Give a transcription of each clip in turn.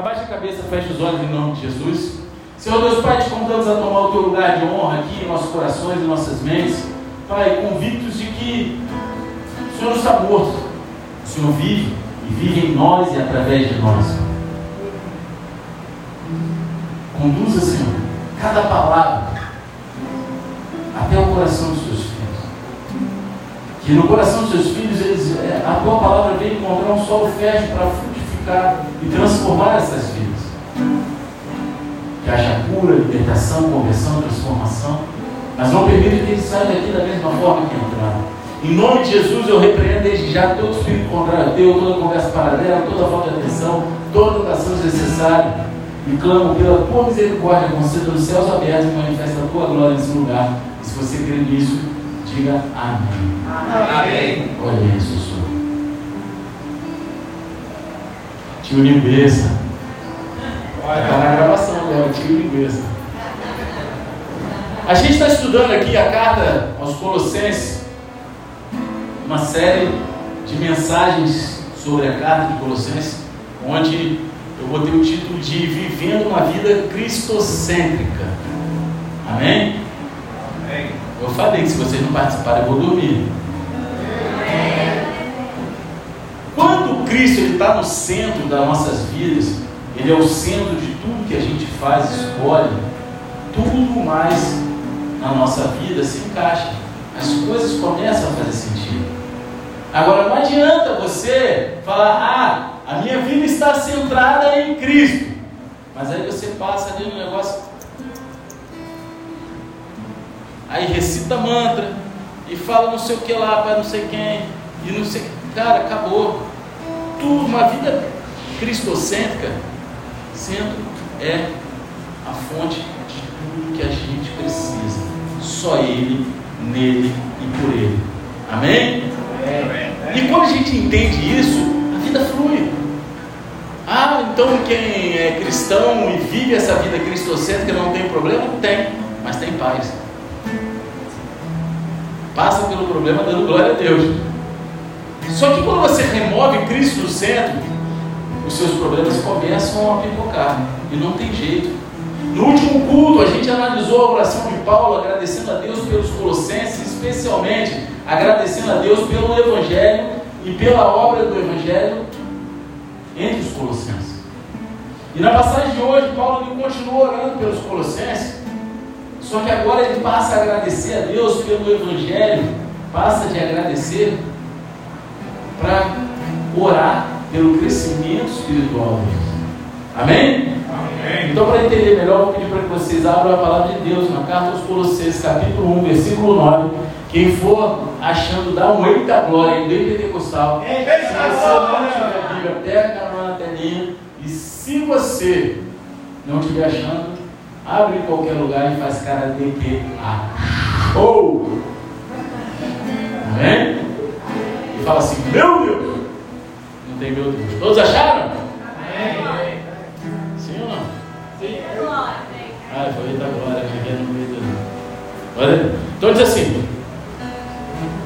Abaixa a cabeça, fecha os olhos em nome de Jesus. Senhor Deus Pai, te convidamos a tomar o teu lugar de honra aqui em nossos corações e nossas mentes. Pai, convictos de que o Senhor está morto. O Senhor vive e vive em nós e através de nós. Conduza, Senhor, cada palavra até o coração dos seus filhos. Que no coração dos seus filhos eles, é, a tua palavra venha encontrar um solo fértil para frutificar e transformar essas vidas. Que haja cura, libertação, conversão, transformação. Mas não permita que eles saiam daqui da mesma forma que entraram. Em nome de Jesus, eu repreendo desde já todo espírito contrário teu, toda conversa paralela, toda falta de atenção, toda oração desnecessária. E clamo pela tua misericórdia, conceda os céus abertos e manifesta a tua glória nesse lugar. E se você crê nisso, diga amém. Amém. Olha isso, Senhor. Tio Linguiça. Está na gravação agora, tio Linguiça. A gente está estudando aqui a carta aos Colossenses, uma série de mensagens sobre a carta de Colossenses, onde eu botei o título de Vivendo uma Vida Cristocêntrica. Amém? Amém. Eu falei que se vocês não participarem, eu vou dormir. Cristo está no centro das nossas vidas, Ele é o centro de tudo que a gente faz, escolhe, tudo mais na nossa vida se encaixa. As coisas começam a fazer sentido. Agora não adianta você falar, ah, a minha vida está centrada em Cristo. Mas aí você passa ali no negócio. Aí recita mantra e fala não sei o que lá para não sei quem. E não sei. Cara, acabou. Tudo, uma vida cristocêntrica, centro é a fonte de tudo que a gente precisa. Só Ele, nele e por Ele. Amém? E quando a gente entende isso, a vida flui. Ah, então quem é cristão e vive essa vida cristocêntrica não tem problema? Tem, mas tem paz. Passa pelo problema dando glória a Deus. Só que quando você remove Cristo do centro, os seus problemas começam a pipocar. E não tem jeito. No último culto, a gente analisou a oração de Paulo, agradecendo a Deus pelos Colossenses, especialmente agradecendo a Deus pelo Evangelho e pela obra do Evangelho entre os Colossenses. E na passagem de hoje, Paulo continua orando pelos Colossenses, só que agora ele passa a agradecer a Deus pelo Evangelho, passa de agradecer para orar pelo crescimento espiritual deles. Amém? Amém. Então, para entender melhor, vou pedir para que vocês abram a palavra de Deus na carta aos Colossenses, capítulo 1, versículo 9. Quem for achando, dá um eita glória, bem pentecostal. Se Eita você não glória! tiver a Bíblia, pega na telinha. E se você não estiver achando, abre em qualquer lugar e faz cara de que achou. Amém? E fala assim, meu Deus. Não tem meu Deus. Todos acharam? Sim ou não? Sim. Ah, foi da glória, que no meio do. Olha, então diz assim: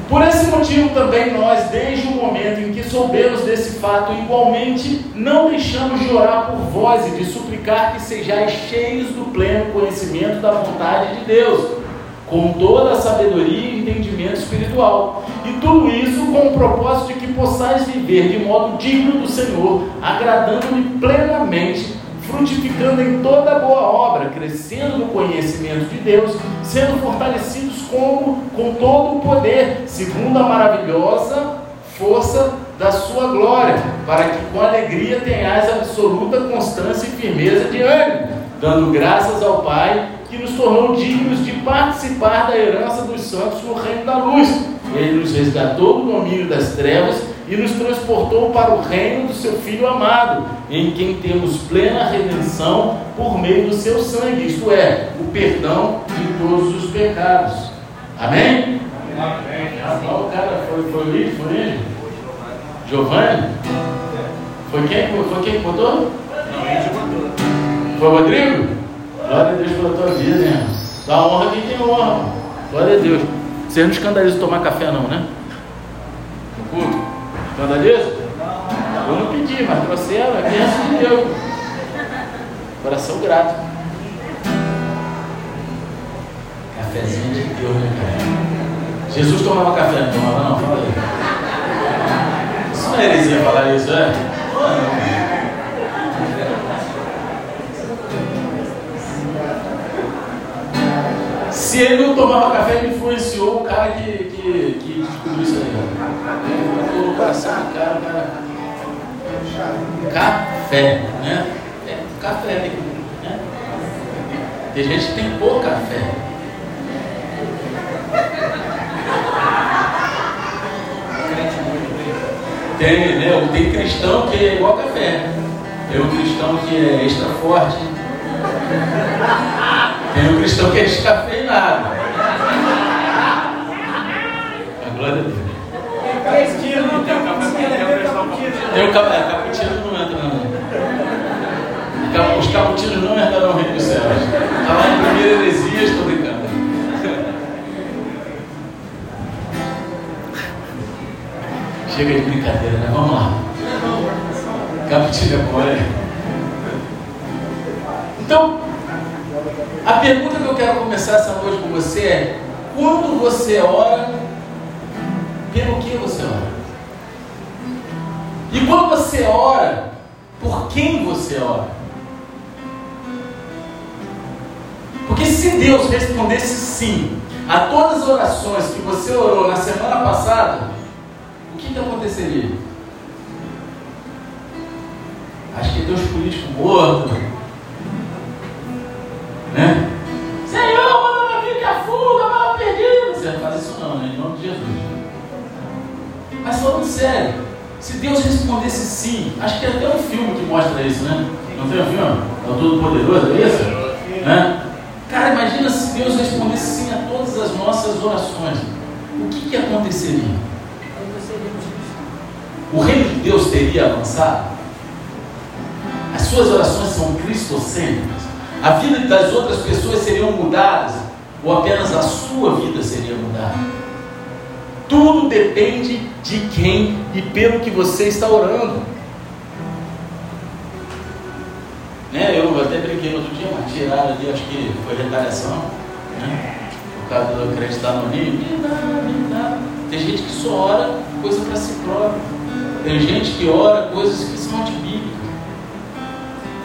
Por esse motivo também nós, desde o momento em que soubemos desse fato, igualmente não deixamos de orar por vós e de suplicar que sejais cheios do pleno conhecimento da vontade de Deus, com toda a sabedoria e entendimento espiritual. E tudo isso com o propósito de que possais viver de modo digno do Senhor, agradando-lhe plenamente frutificando em toda boa obra, crescendo no conhecimento de Deus, sendo fortalecidos como com todo o poder, segundo a maravilhosa força da sua glória, para que com alegria tenhais absoluta constância e firmeza de ânimo, dando graças ao Pai que nos tornou dignos de participar da herança dos santos no reino da luz. Ele nos resgatou do domínio das trevas e nos transportou para o reino do seu Filho amado, em quem temos plena redenção por meio do seu sangue, isto é, o perdão de todos os pecados. Amém? Amém. Ah, o cara foi, foi Ito, foi ele? Giovanni? Foi quem? Foi quem que botou? Foi o Rodrigo? Glória a Deus pela tua vida, né? Dá honra quem tem honra. Glória a Deus. Você não escandaliza tomar café não, né? No culto? Escandaliza? Eu não pedi, mas trouxeram, é bênção de Deus. Coração grato. Cafézinho de Deus, né, cara? Jesus tomava café, não tomava não? Fala aí. Isso não é heresia falar isso, é? Se ele não tomava café, ele influenciou o cara que, que, que descobriu isso aí. Ele botou no coração cara, cara. Café, né? É, café, né? Tem gente que tem pouco café. Tem, né? Tem cristão que é igual café. Tem um cristão que é extra forte. Tem um cristão que é descafeinado. A glória a Deus. Tem o café tem o pressão Tem o é, cappuccino não entra não. Os caputinos não entrarão no reino dos céus. Está lá em primeira heresia, estou brincando. Chega de brincadeira, né? Vamos lá. Cappuccino é bom, né? Então, a pergunta que eu quero começar essa noite com você é: quando você ora, pelo que você ora? E quando você ora, por quem você ora? Porque se Deus respondesse sim a todas as orações que você orou na semana passada, o que, que aconteceria? Acho que Deus político morto, né? Senhor, manda minha filha que afuga, bala perdida. Você não faz isso não, né? Em nome de Jesus. Mas falando sério, se Deus respondesse sim, acho que tem até um filme que mostra isso, né? Não tem um filme? É o Todo Poderoso, é isso? Né? Cara, imagina se Deus respondesse sim a todas as nossas orações. O que, que aconteceria? O reino de Deus teria avançado? As suas orações são cristocêntricas? A vida das outras pessoas seriam mudadas? Ou apenas a sua vida seria mudada? Tudo depende de quem e pelo que você está orando. Né? Eu até brinquei outro dia, mas tiraram ali, acho que foi retaliação, né? Por causa do acreditar no dá. Tem gente que só ora coisa para si próprio. Tem gente que ora coisas que são antibíblicas.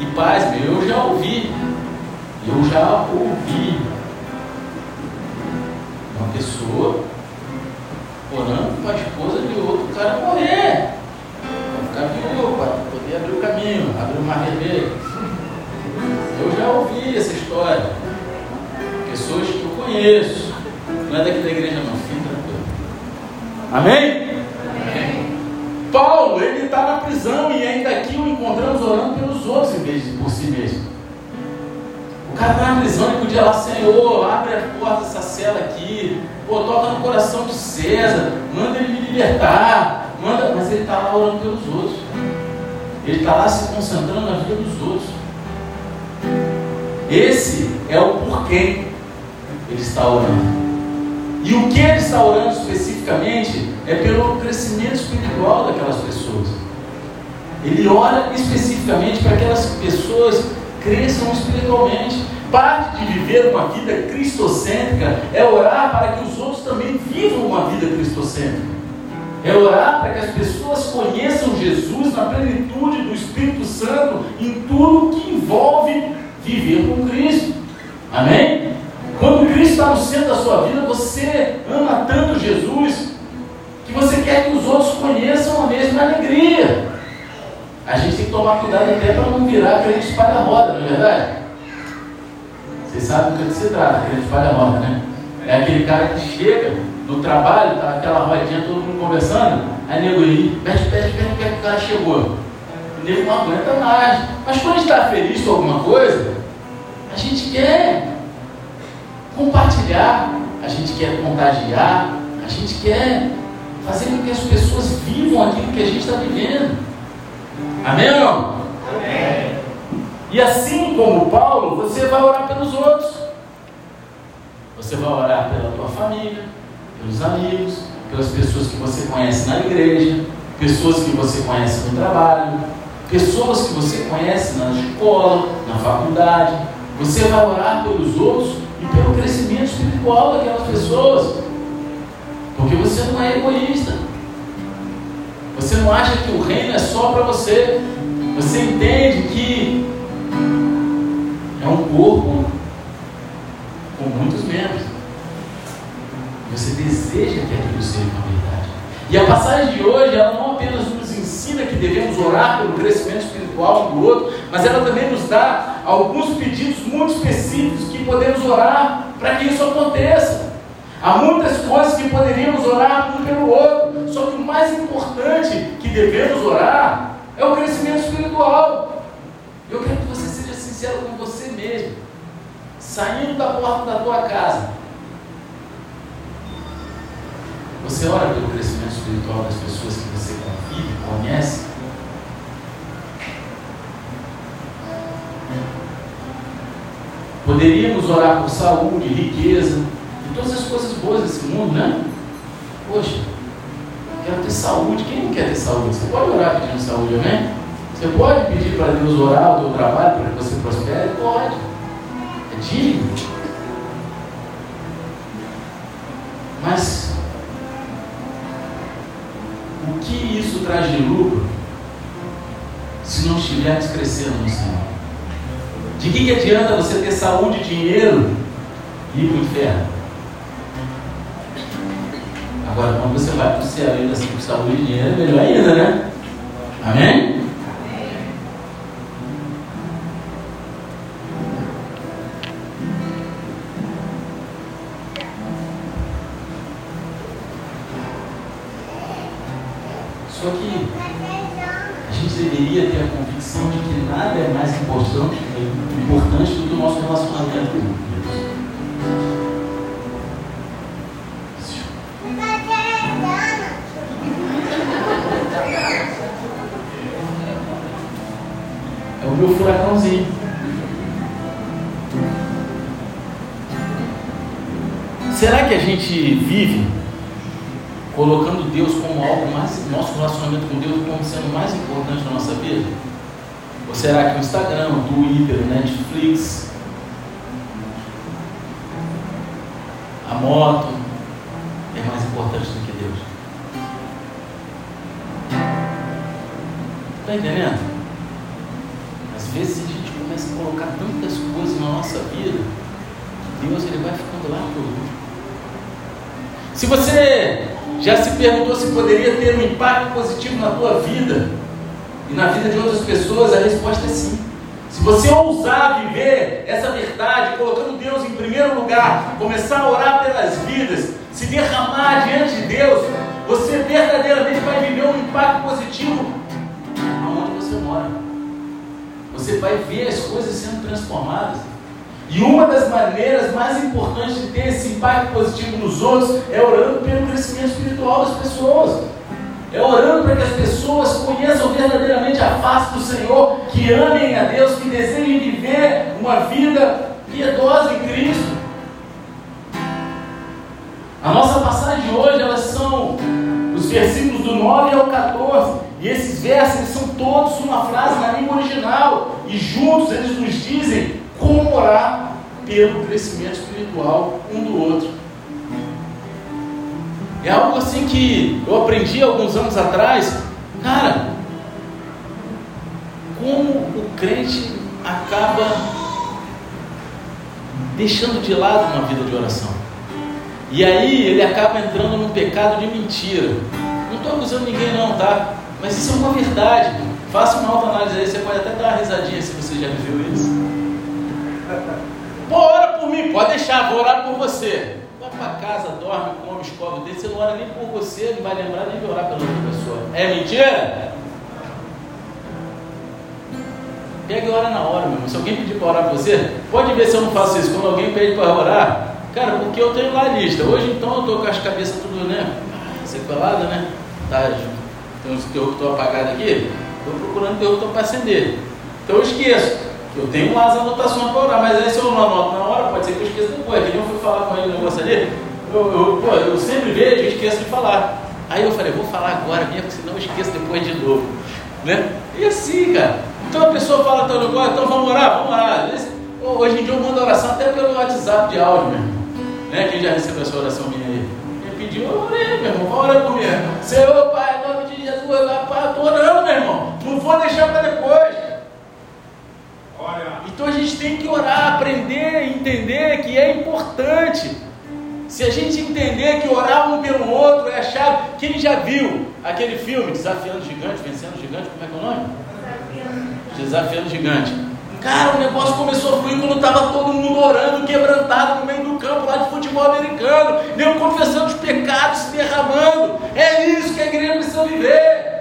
E paz, meu, eu já ouvi. Eu já ouvi uma pessoa orando para a esposa de outro cara morrer. Para ficar viúvo, para poder abrir o caminho, abrir o mar vermelho. Eu já ouvi essa história. Pessoas que eu conheço. Não é daqui da igreja não, fique tranquilo. Amém? Paulo, ele está na prisão e ainda aqui o encontramos orando pelos outros em vez de por si mesmo. O cara está na prisão e podia lá, Senhor, abre a porta dessa cela aqui, pô, toca no coração de César, manda ele me libertar, manda, mas ele está lá orando pelos outros. Ele está lá se concentrando na vida dos outros. Esse é o porquê ele está orando. E o que ele está orando especificamente é pelo crescimento espiritual daquelas pessoas. Ele ora especificamente para que aquelas pessoas cresçam espiritualmente. Parte de viver uma vida cristocêntrica é orar para que os outros também vivam uma vida cristocêntrica. É orar para que as pessoas conheçam Jesus na plenitude do Espírito Santo em tudo que envolve viver com Cristo. Amém? Quando Cristo está no centro da sua vida, você ama tanto Jesus que você quer que os outros conheçam a mesma alegria. A gente tem que tomar cuidado até para não virar crente espalha-roda, não é verdade? Vocês sabem do que se trata, crente espalha-roda, né? É aquele cara que chega no trabalho, tá aquela rodinha, todo mundo conversando, aí nego aí, pede, pede, pede, pede, o cara chegou. O nego não aguenta mais. Mas quando a gente está feliz com alguma coisa, a gente quer compartilhar, a gente quer contagiar, a gente quer fazer com que as pessoas vivam aquilo que a gente está vivendo. Amém ou não? Amém. E assim como Paulo, você vai orar pelos outros. Você vai orar pela tua família, pelos amigos, pelas pessoas que você conhece na igreja, pessoas que você conhece no trabalho, pessoas que você conhece na escola, na faculdade. Você vai orar pelos outros e pelo crescimento espiritual daquelas pessoas. Porque você não é egoísta. Você não acha que o reino é só para você. Você entende que é um corpo com muitos membros. Você deseja que aquilo seja uma verdade. E a passagem de hoje, ela não apenas nos ensina que devemos orar pelo crescimento espiritual do outro, mas ela também nos dá alguns pedidos muito específicos que podemos orar para que isso aconteça. Há muitas coisas que poderíamos orar um pelo outro, só que o mais importante que devemos orar é o crescimento espiritual. Eu quero que você seja sincero com você mesmo. Saindo da porta da tua casa, você ora pelo crescimento espiritual das pessoas que você convive, conhece? Poderíamos orar por saúde, riqueza e todas as coisas boas desse mundo, né? Poxa, quero ter saúde. Quem não quer ter saúde? Você pode orar pedindo saúde, amém? Você pode pedir para Deus orar o teu trabalho para que você prospere? Pode. É digno. Mas o que isso traz de lucro se não estivermos crescendo no Senhor? De que, que adianta você ter saúde e dinheiro e ir para o inferno? Agora, quando você vai para o céu ainda assim com saúde e dinheiro, é melhor ainda, né? Amém? Perguntou se poderia ter um impacto positivo na tua vida e na vida de outras pessoas? A resposta é sim. Se você ousar viver essa verdade, colocando Deus em primeiro lugar, começar a orar pelas vidas, se derramar diante de Deus, você verdadeiramente vai viver um impacto positivo aonde você mora. Você vai ver as coisas sendo transformadas. E uma das maneiras mais importantes de ter esse impacto positivo nos outros é orando pelo crescimento espiritual das pessoas. É orando para que as pessoas conheçam verdadeiramente a face do Senhor, que amem a Deus, que desejem viver uma vida piedosa em Cristo. A nossa passagem de hoje, elas são os versículos do 9 ao 14. E esses versos são todos uma frase na língua original. E juntos eles nos dizem como orar pelo crescimento espiritual um do outro. É algo assim que eu aprendi alguns anos atrás. Cara, como o crente acaba deixando de lado uma vida de oração. E aí ele acaba entrando num pecado de mentira. Não estou acusando ninguém não, tá? Mas isso é uma verdade. Faça uma autoanálise aí, você pode até dar uma risadinha se você já viveu isso. Pô, ora por mim, pode deixar, vou orar por você. Vai para casa, dorme, come, escova o dedo, você não ora nem por você, não vai lembrar nem de orar pela outra pessoa. É mentira? Pega e ora na hora, meu irmão. Se alguém pedir para orar por você, pode ver se eu não faço isso. Quando alguém pede para orar, cara, porque eu tenho lá lista. Hoje então eu estou com as cabeças tudo, né? Sequelada, né? Tá, tem uns interruptor apagado aqui. Estou procurando interruptor para acender. Então eu esqueço. Eu tenho lá as anotações para orar, mas aí se eu não anoto na hora, pode ser que eu esqueça depois. Que nem eu fui falar com ele no negócio ali, eu, eu, pô, eu sempre vejo e esqueço de falar. Aí eu falei, vou falar agora mesmo, senão eu esqueço depois de novo. Né? E assim, cara. Então a pessoa fala tal negócio, então vamos orar, vamos orar. Hoje em dia eu mando oração até pelo WhatsApp de áudio, meu irmão. Né? Quem já recebeu essa oração minha aí? Quem pediu, eu orei, meu irmão. Ora comigo. Senhor, Pai, em nome de Jesus, eu estou orando, meu irmão. Não vou deixar para depois. Então a gente tem que orar, aprender, entender que é importante. Se a gente entender que orar um pelo outro é a chave. Quem já viu aquele filme Desafiando Gigante, Vencendo Gigante, como é que é o nome? Desafiando Gigante. Cara, o negócio começou a fluir quando estava todo mundo orando, quebrantado no meio do campo lá de futebol americano, nem confessando os pecados, se derramando. É isso que a igreja precisa viver.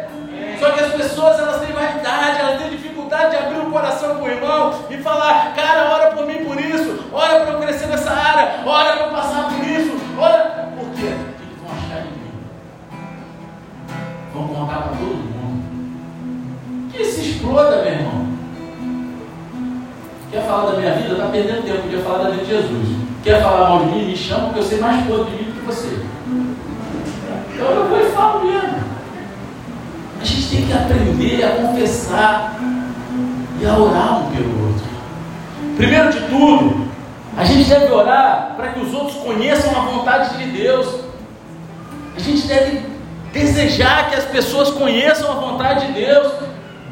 Só que as pessoas elas têm vaidade, elas têm dificuldade de abrir o coração com o irmão e falar, cara, ora por mim por isso, ora para eu crescer nessa área, ora para eu passar por isso, ora. Por quê? O que vão achar de mim? Vão contar para todo mundo. Que se exploda, meu irmão. Quer falar da minha vida? Está perdendo tempo, podia falar da vida de Jesus. Quer falar mal de mim? Me chama, porque eu sei mais coisa de mim do que você. Então eu vou e falo mesmo. A gente tem que aprender a confessar e a orar um pelo outro. Primeiro de tudo, a gente deve orar para que os outros conheçam a vontade de Deus. A gente deve desejar que as pessoas conheçam a vontade de Deus.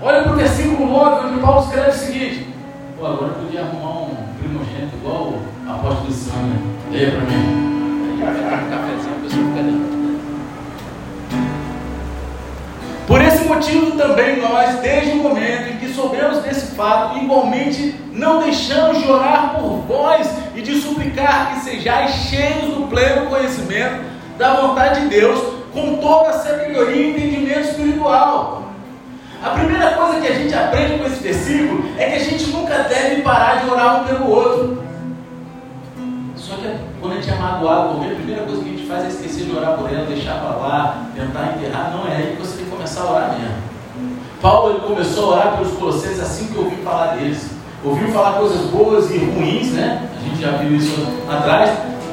Olha para o versículo 9, onde Paulo escreve o seguinte: Pô, agora eu podia arrumar um primogênito igual o apóstolo Sânia. Leia para mim. Um cafezinho, a pessoa fica dentro. Motivo também nós, desde o momento em que soubemos desse fato, igualmente não deixamos de orar por vós e de suplicar que sejais cheios do pleno conhecimento da vontade de Deus, com toda a sabedoria e entendimento espiritual. A primeira coisa que a gente aprende com esse versículo é que a gente nunca deve parar de orar um pelo outro. Só que quando a gente é magoado alguém, a primeira coisa que a gente faz é esquecer de orar por ela, deixar para lá, tentar enterrar. Não é aí que você tem que começar a orar mesmo. Paulo ele começou a orar pelos colossenses assim que ouviu falar deles. Ouviu falar coisas boas e ruins, né? A gente já viu isso atrás.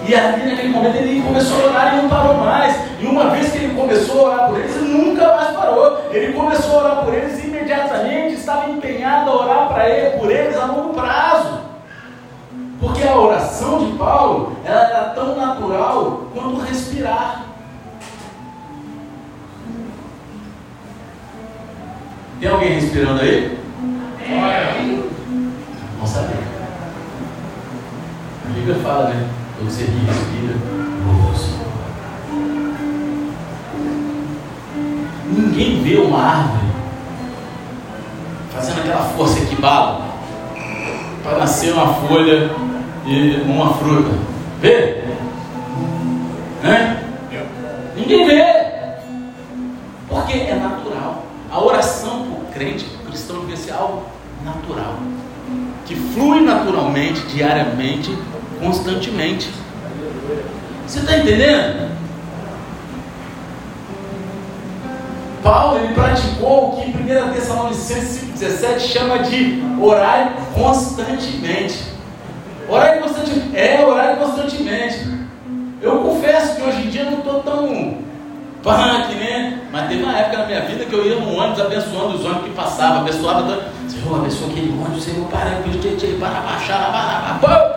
E ali naquele momento ele começou a orar e não parou mais. E uma vez que ele começou a orar por eles, ele nunca mais parou. Ele começou a orar por eles e imediatamente estava empenhado a orar para ele, por eles a longo prazo. Porque a oração de Paulo ela era tão natural quanto respirar. Tem alguém respirando aí? Vamos saber. A Bíblia fala, né? Quando você respira, louva Ninguém vê uma árvore fazendo aquela força que bala para nascer uma folha e uma fruta. Vê? Né? Ninguém vê. Porque é natural. A oração para o crente, para o cristão, deve ser algo natural. Que flui naturalmente, diariamente, constantemente. Você está entendendo? Paulo ele praticou o que em 1 Tessalonicenses 5,17 chama de orar constantemente. Orar constantemente. É, orar constantemente. Eu confesso que hoje em dia não estou tão punk, né? Mas teve uma época na minha vida que eu ia no ônibus abençoando os ônibus que passavam, abençoava todo. Senhor, abençoa aquele ônibus, Senhor, para, para baixar, para, para,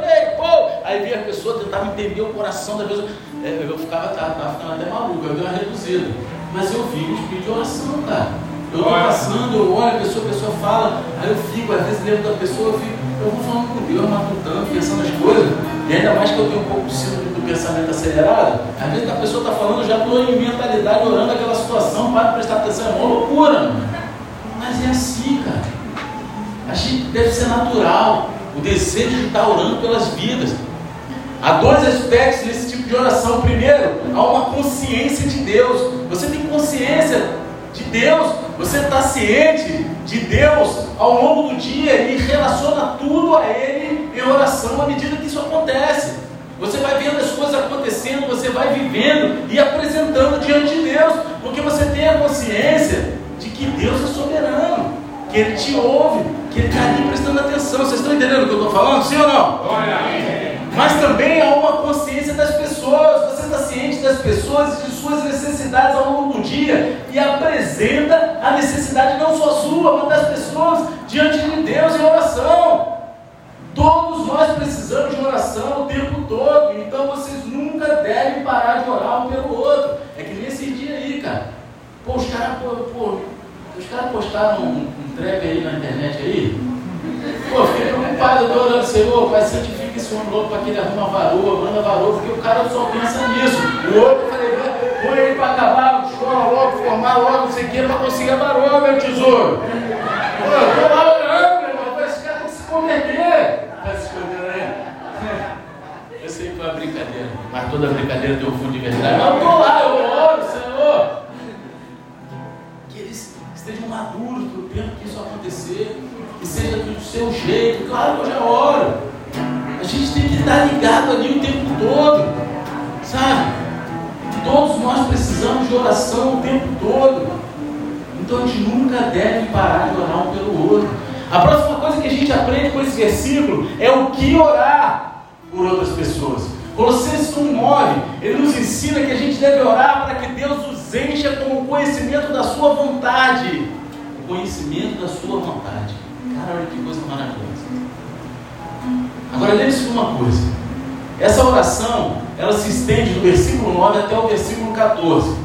Aí via a pessoa, tentava entender o coração da pessoa. É, eu ficava, tava, ficando até maluco, eu dei uma reduzida. Mas eu vi os pedidos de oração, cara. Eu estou passando, eu olho a pessoa, a pessoa fala, aí eu fico, às vezes lembro da pessoa, eu fico, eu vou falando com Deus, matutando, pensando as coisas, e ainda mais que eu tenho um pouco de síndrome do pensamento acelerado, às vezes a pessoa está falando, já estou em mentalidade orando aquela situação, para prestar atenção, é uma loucura. Mas é assim, cara. A gente deve ser natural, o desejo de estar orando pelas vidas. Há dois aspectos nesse tipo de oração. Primeiro, há uma consciência de Deus. Você tem consciência de Deus, você está ciente de Deus ao longo do dia e relaciona tudo a Ele em oração à medida que isso acontece. Você vai vendo as coisas acontecendo, você vai vivendo e apresentando diante de Deus, porque você tem a consciência de que Deus é soberano, que Ele te ouve, que Ele está ali prestando atenção. Vocês estão entendendo o que eu estou falando? Sim ou não? mas também há uma consciência das pessoas. Você está ciente das pessoas e de suas necessidades ao longo do dia e apresenta a necessidade não só sua, mas das pessoas diante de Deus em oração. Todos nós precisamos de oração o tempo todo, então vocês nunca devem parar de orar um pelo outro. É que nesse dia aí, cara. Pô, os caras pô, os cara postaram um, um trap aí na internet aí. Pô, fiquei preocupado, eu orando, Senhor, Pai, santifica esse homem louco para que ele arruma varoa, manda varoa, porque o cara só pensa nisso. O outro, eu falei, põe ele para acabar, escola logo, formar logo, não sei o que, para conseguir a varoa, meu tesouro. Pô, eu tô lá orando, meu irmão, esse cara tem que se converter. Tá se escondendo aí? Eu sei que foi uma brincadeira, mas toda brincadeira tem um fundo de verdade. Mas eu tô lá, eu estejam maduros para o tempo que isso acontecer que seja do seu jeito. Claro que eu já oro. A gente tem que estar ligado ali o tempo todo, sabe? Todos nós precisamos de oração o tempo todo. Então a gente nunca deve parar de orar um pelo outro. A próxima coisa que a gente aprende com esse versículo é o que orar por outras pessoas. Colossenses 1,9, ele nos ensina que a gente deve orar para que Deus nos encha com o conhecimento da sua vontade. O conhecimento da sua vontade. Cara, olha que coisa maravilhosa. Agora lembre-se de uma coisa. Essa oração, ela se estende do versículo 9 até o versículo 14.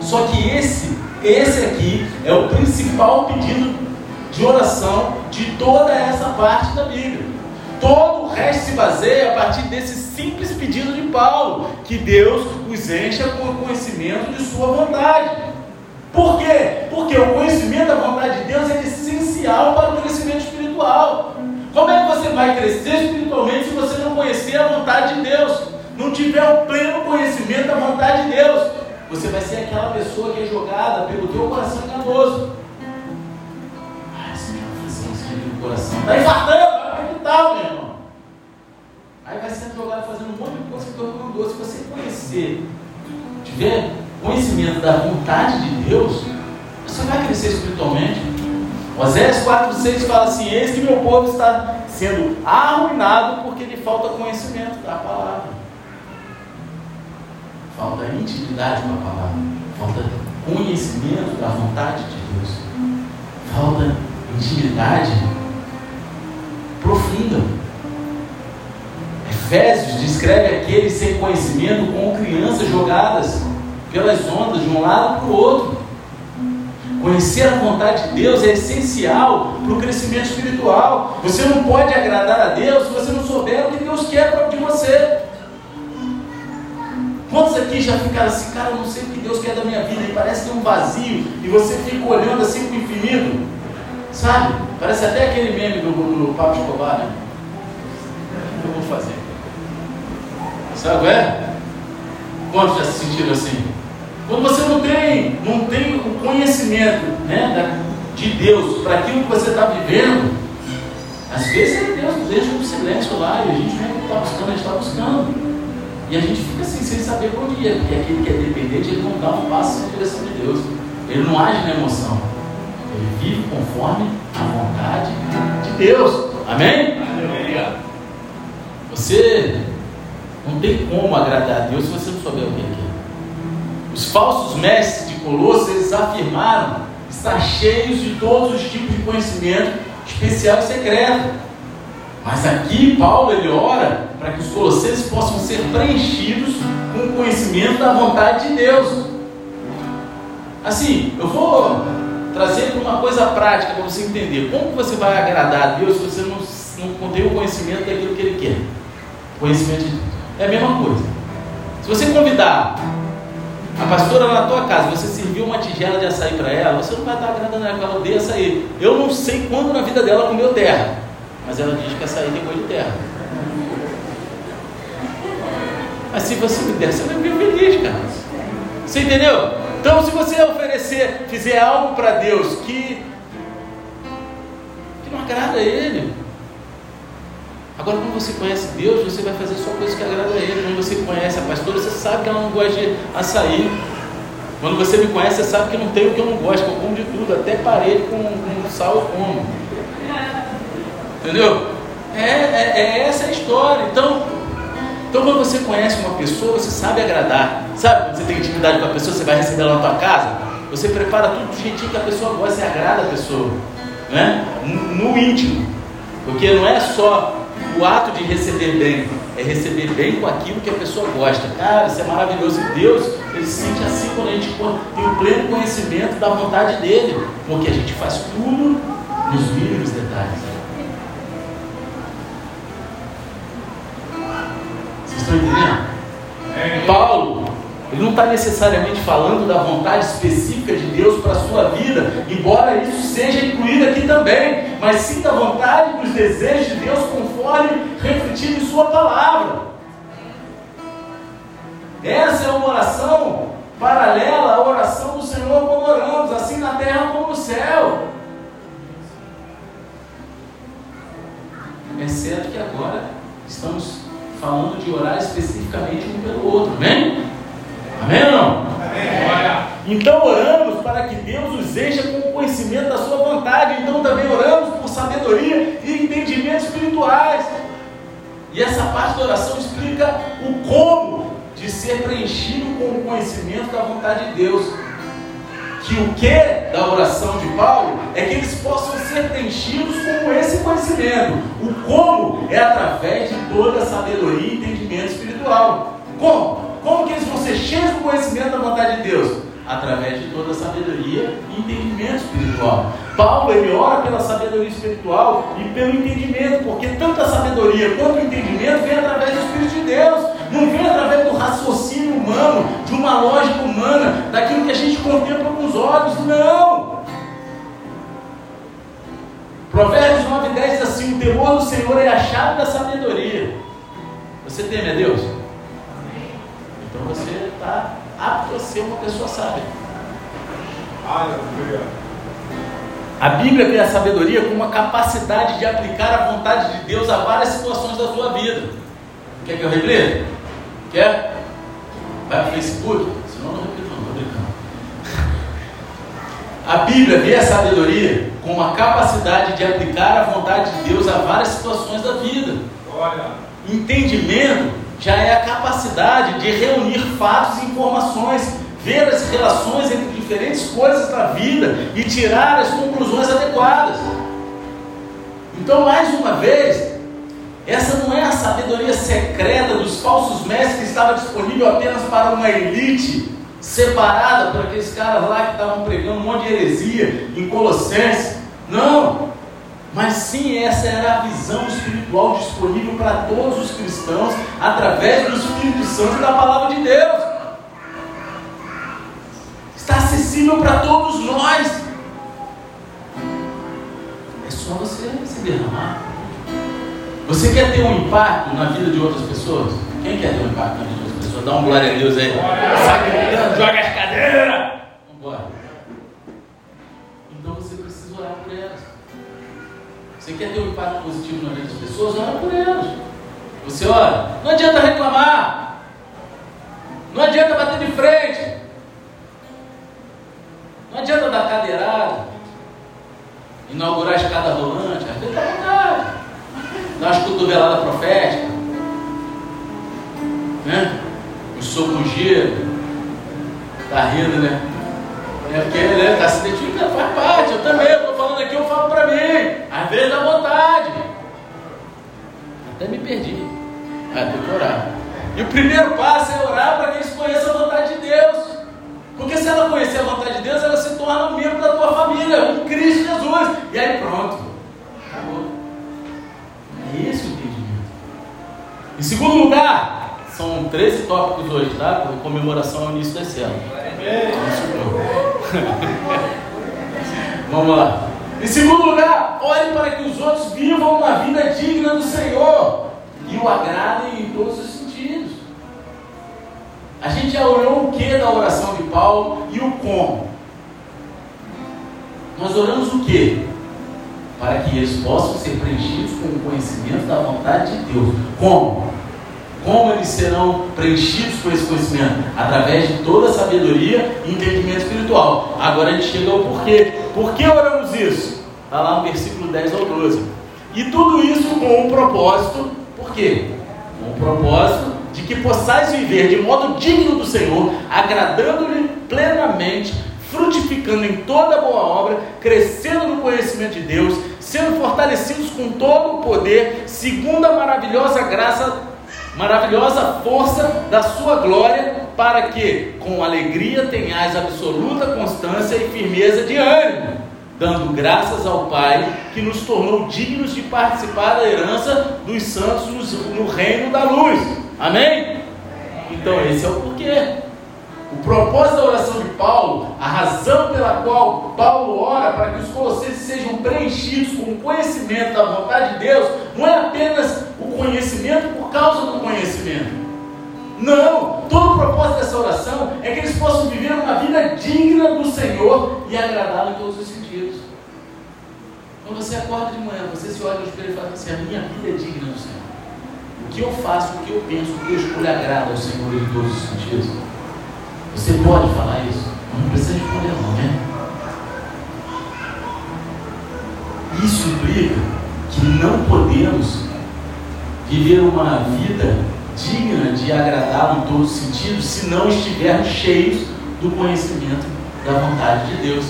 Só que esse, esse aqui é o principal pedido de oração de toda essa parte da Bíblia. Todo o resto se baseia a partir desse simples pedido de Paulo, que Deus os encha com o conhecimento de sua vontade. Por quê? Porque o conhecimento da vontade de Deus é essencial para o crescimento espiritual. Como é que você vai crescer espiritualmente se você não conhecer a vontade de Deus? Não tiver o pleno conhecimento da vontade de Deus? Você vai ser aquela pessoa que é jogada pelo teu coração enganoso. Assim, Senhor, o coração. Está infartando, meu irmão? Aí vai sendo jogado fazendo um monte de coisa que Deus mandou. Se você conhecer, tiver conhecimento da vontade de Deus, você vai crescer espiritualmente. Oséias 4,6 fala assim: Eis que meu povo está sendo arruinado porque lhe falta conhecimento da palavra. Falta intimidade com a palavra. Falta conhecimento da vontade de Deus. Falta intimidade profunda. Efésios descreve aqueles sem conhecimento como crianças jogadas pelas ondas de um lado para o outro. Conhecer a vontade de Deus é essencial para o crescimento espiritual. Você não pode agradar a Deus se você não souber o que Deus quer de você. Quantos aqui já ficaram assim, cara, eu não sei o que Deus quer da minha vida, e parece ter um vazio, e você fica olhando assim para o infinito, sabe? Parece até aquele meme do, do Pablo Escobar, né? O que eu vou fazer? Sabe, é? Quantos já se sentiram assim? Quando você não tem, não tem o conhecimento né, de Deus para aquilo que você está vivendo, às vezes é Deus nos deixa um silêncio lá e a gente não está buscando, a gente está buscando. E a gente fica assim, sem saber por quê, porque aquele que é dependente, ele não dá um passo na direção de Deus. Ele não age na emoção. Ele vive conforme a vontade de Deus. Amém? Amém. Você não tem como agradar a Deus se você não souber o que é. Os falsos mestres de Colosso, eles afirmaram estar cheios de todos os tipos de conhecimento especial e secreto. Mas aqui Paulo ele ora para que os colossenses possam ser preenchidos com o conhecimento da vontade de Deus. Assim, eu vou trazer uma coisa prática para você entender. Como você vai agradar a Deus se você não, não tem o conhecimento daquilo que Ele quer? Conhecimento de Deus. É a mesma coisa. Se você convidar a pastora na tua casa, você serviu uma tigela de açaí para ela, você não vai estar agradando ela, ela odeia açaí. Eu não sei quando na vida dela comeu terra, mas ela diz que açaí tem gosto de terra. Mas se você me der, você vai ficar feliz, cara. Você entendeu? Então, se você oferecer, fizer algo para Deus que, que não agrada a Ele, Agora, quando você conhece Deus, você vai fazer só coisas que agradam a Ele. Quando você conhece a pastora, você sabe que ela não gosta de açaí. Quando você me conhece, você sabe que não tem o que eu não gosto, que eu como de tudo, até parede com, com sal eu como. Entendeu? É, é, é essa a história. Então, Então, quando você conhece uma pessoa, você sabe agradar. Sabe quando você tem intimidade com a pessoa, você vai receber ela na tua casa? Você prepara tudo do jeitinho que a pessoa gosta e agrada a pessoa. Né? No íntimo. Porque não é só o ato de receber bem, é receber bem com aquilo que a pessoa gosta. Cara, isso é maravilhoso. E Deus, ele se sente assim quando a gente tem o pleno conhecimento da vontade dele. Porque a gente faz tudo nos mínimos detalhes. Estão entendendo? É. Paulo, ele não está necessariamente falando da vontade específica de Deus para a sua vida, embora isso seja incluído aqui também, mas sim da vontade e dos desejos de Deus conforme refletido em Sua palavra. Essa é uma oração paralela à oração do Senhor quando oramos, assim na terra como no céu. Exceto que agora estamos falando de orar especificamente um pelo outro, amém? Amém ou não? Amém. Então oramos para que Deus nos encha com o conhecimento da sua vontade. Então também oramos por sabedoria e entendimento espirituais. E essa parte da oração explica o como de ser preenchido com o conhecimento da vontade de Deus. Que o que da oração de Paulo é que eles possam ser preenchidos com esse conhecimento. O como é através de toda a sabedoria e entendimento espiritual. Como? Como que eles vão ser cheios do conhecimento da vontade de Deus? Através de toda a sabedoria e entendimento espiritual. Paulo ele ora pela sabedoria espiritual e pelo entendimento, porque tanto a sabedoria quanto o entendimento vem através do Espírito de Deus, não vem através do raciocínio humano, de uma lógica humana, daquilo que a gente contempla com os olhos, não. Provérbios 9 e 10 diz assim: O temor do Senhor é a chave da sabedoria. Você teme a Deus? Então você está apto a ser uma pessoa sábia. A Bíblia vê a sabedoria como uma capacidade de aplicar a vontade de Deus a várias situações da sua vida. Quer que eu repita? Quer? Vai para o Facebook? Senão não repito, não, estou brincando. A Bíblia vê a sabedoria como a capacidade de aplicar a vontade de Deus a várias situações da vida. Olha. Entendimento já é a capacidade de reunir fatos e informações, ver as relações entre diferentes coisas da vida e tirar as conclusões adequadas. Então, mais uma vez, essa não é a sabedoria secreta dos falsos mestres que estava disponível apenas para uma elite separada por aqueles caras lá que estavam pregando um monte de heresia em Colossenses. Não! Mas sim, essa era a visão espiritual disponível para todos os cristãos através do Espírito Santo e da palavra de Deus. Está acessível para todos nós. É só você se derramar. Você quer ter um impacto na vida de outras pessoas? Quem quer ter um impacto na vida de outras pessoas? Dá um glória a Deus aí. Sabe, joga as cadeiras. Vamos embora. Você quer ter um impacto positivo na vida das pessoas? Ora por elas. Você ora. Não adianta reclamar. Não adianta bater de frente. Não adianta dar cadeirada. Inaugurar a escada rolante. Às vezes dá vontade. Umas cotoveladas proféticas. Né? Soco no gelo. Tá rindo, né? É porque ele está se identificando, faz parte, eu também, eu estou falando aqui, eu falo para mim, às vezes dá vontade. Até me perdi. Ah, tem que orar. E o primeiro passo é orar para que eles conheçam a vontade de Deus. Porque se ela conhecer a vontade de Deus, ela se torna um membro da tua família, um Cristo Jesus. E aí pronto. Acabou. É esse o entendimento. Em segundo lugar, são 13 tópicos hoje, tá? Comemoração ao início das células. Vamos lá. Em segundo lugar, ore para que os outros vivam uma vida digna do Senhor e o agradem em todos os sentidos. A gente já orou o que da oração de Paulo e o como. Nós oramos o que? Para que eles possam ser preenchidos com o conhecimento da vontade de Deus. Como? Como eles serão preenchidos com esse conhecimento? Através de toda a sabedoria e entendimento espiritual. Agora a gente chega ao porquê. Por que oramos isso? Está lá no versículo 10 ao 12. E tudo isso com um propósito, por quê? Com o propósito que possais viver de modo digno do Senhor, agradando-lhe plenamente, frutificando em toda boa obra, crescendo no conhecimento de Deus, sendo fortalecidos com todo o poder, segundo a maravilhosa graça, maravilhosa força da sua glória, para que com alegria tenhais absoluta constância e firmeza de ânimo, dando graças ao Pai que nos tornou dignos de participar da herança dos santos no reino da luz. Amém? Então esse é o porquê. O propósito da oração de Paulo, a razão pela qual Paulo ora para que os colossenses sejam preenchidos com o conhecimento da vontade de Deus, não é apenas o conhecimento por causa do conhecimento. Não, todo o propósito dessa oração é que eles possam viver uma vida digna do Senhor e agradá-lo em todos os sentidos. Quando você acorda de manhã, você se olha no espelho e fala assim: a minha vida é digna do Senhor. O que eu faço, o que eu penso, o que eu escolho agrada ao Senhor em todos os sentidos. Você pode falar isso? Não precisa responder não, né? Isso implica que não podemos viver uma vida digna de agradá-lo em todos os sentidos se não estivermos cheios do conhecimento da vontade de Deus.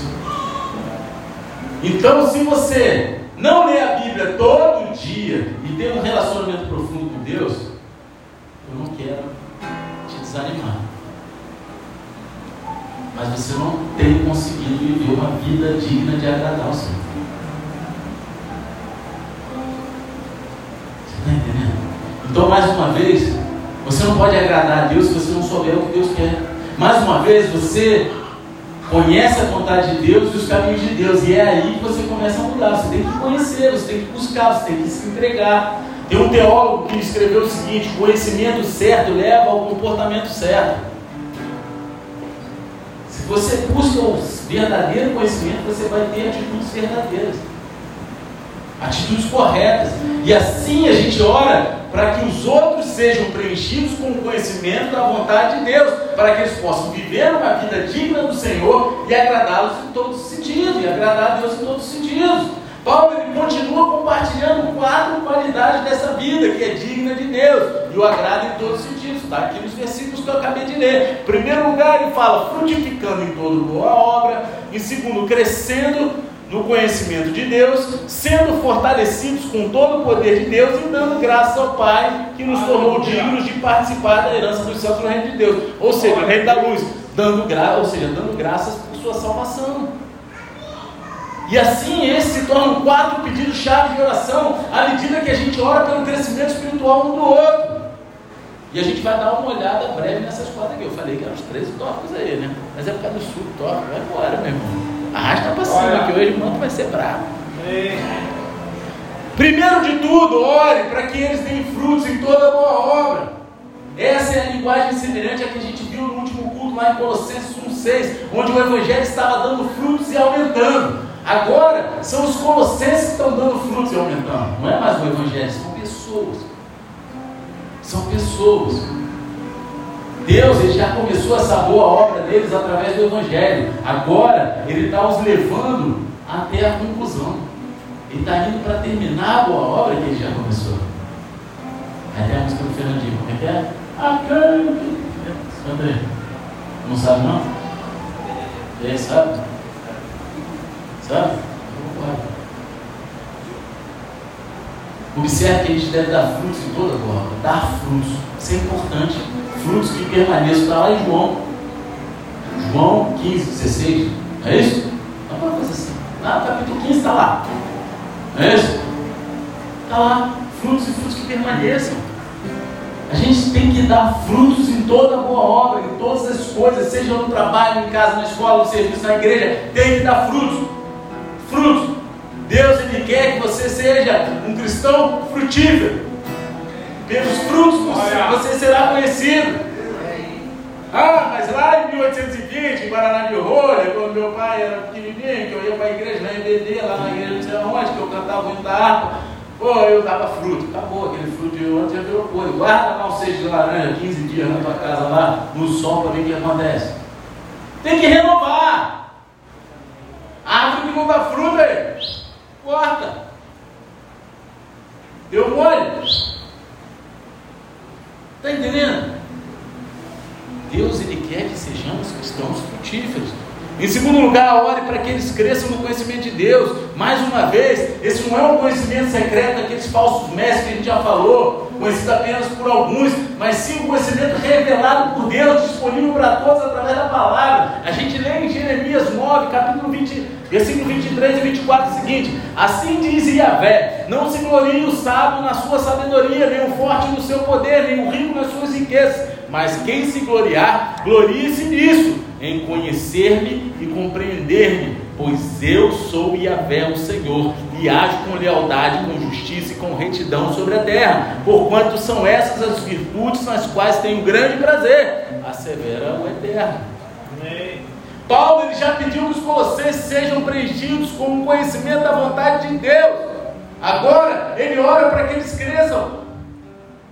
Então, se você não lê a Bíblia todo dia e tem um relacionamento profundo com Deus, eu não quero te desanimar mas você não tem conseguido viver uma vida digna de agradar ao Senhor. Você está entendendo? Então, mais uma vez, você não pode agradar a Deus se você não souber o que Deus quer. Mais uma vez, você conhece a vontade de Deus e os caminhos de Deus, e é aí que você começa a mudar. Você tem que conhecer, você tem que buscar, você tem que se entregar. Tem um teólogo que escreveu o seguinte: conhecimento certo leva ao comportamento certo você busca o verdadeiro conhecimento, você vai ter atitudes verdadeiras, atitudes corretas. E assim a gente ora para que os outros sejam preenchidos com o conhecimento da vontade de Deus, para que eles possam viver uma vida digna do Senhor e agradá-los em todos os sentidos, e agradar a Deus em todos os sentidos. Paulo ele continua compartilhando quatro qualidades dessa vida que é digna de Deus e o agrada em todos os sentidos. Está aqui nos versículos que eu acabei de ler. Em primeiro lugar, ele fala frutificando em toda boa obra. Em segundo, crescendo no conhecimento de Deus, sendo fortalecidos com todo o poder de Deus e dando graças ao Pai que nos tornou dignos de participar da herança dos céus do reino de Deus. Ou seja, o reino da luz, dando graça, ou seja, dando graças por sua salvação. E assim esse se tornam quatro pedidos-chave de oração, à medida que a gente ora pelo crescimento espiritual um do outro. E a gente vai dar uma olhada breve nessas quatro aqui. Eu falei que eram os 13 tópicos aí, né? Mas é por causa do subtópico. Vai embora, meu irmão. Arrasta para cima, que hoje o manto vai ser bravo. Primeiro de tudo, ore para que eles deem frutos em toda boa obra. Essa é a linguagem semelhante à que a gente viu no último culto lá em Colossenses 1,6, onde o Evangelho estava dando frutos e aumentando. Agora são os colossenses que estão dando frutos e aumentando. Não é mais o evangelho, são pessoas. São pessoas. Deus ele já começou essa boa obra deles através do Evangelho. Agora ele está os levando até a conclusão. Ele está indo para terminar a boa obra que ele já começou. Tem a música do Fernandinho. Como é que é? Acante. André. Não sabe não? Ele sabe? Sabe? Observe que a gente deve dar frutos em toda a obra. Dar frutos. Isso é importante. Frutos que permaneçam. Está lá em João. João 15, 16. É isso? Não é uma coisa assim. No capítulo 15 está lá. É isso? Está lá. Frutos e frutos que permaneçam. A gente tem que dar frutos em toda boa obra, em todas as coisas, seja no trabalho, em casa, na escola, no serviço, na igreja, tem que dar frutos frutos. Deus ele quer que você seja um cristão frutífero. Pelos frutos você será conhecido. Ah, mas lá em 1820, em Guaraná de Rolha, quando meu pai era pequenininho, que eu ia para a igreja na EBD, lá na igreja não sei aonde, que eu cantava o hino da harpa, pô, eu dava fruto. Acabou aquele fruto de ontem, já virou coisa. Guarda lá um seis de laranja, 15 dias na tua casa lá, no sol, para ver o que acontece. Tem que renovar. Árvore que não dá fruta, aí, corta. Deu mole. Está entendendo? Deus ele quer que sejamos cristãos frutíferos. Em segundo lugar, ore para que eles cresçam no conhecimento de Deus. Mais uma vez, esse não é um conhecimento secreto daqueles falsos mestres que a gente já falou, conhecido apenas por alguns, mas sim um conhecimento revelado por Deus, disponível para todos através da palavra. A gente lê em Jeremias 9, capítulo 20, versículo 23 e 24 o seguinte: Assim diz Yahvé: Não se glorie o sábio na sua sabedoria, nem o forte no seu poder, nem o rico nas suas riquezas. Mas quem se gloriar, glorie-se nisso em conhecer-me e compreender-me, pois eu sou Yahvé, o Senhor, e ajo com lealdade, com justiça e com retidão sobre a terra, porquanto são essas as virtudes nas quais tenho grande prazer, assevera o Eterno. Amém. Paulo ele já pediu que os colossenses sejam preenchidos com o conhecimento da vontade de Deus. Agora ele ora para que eles cresçam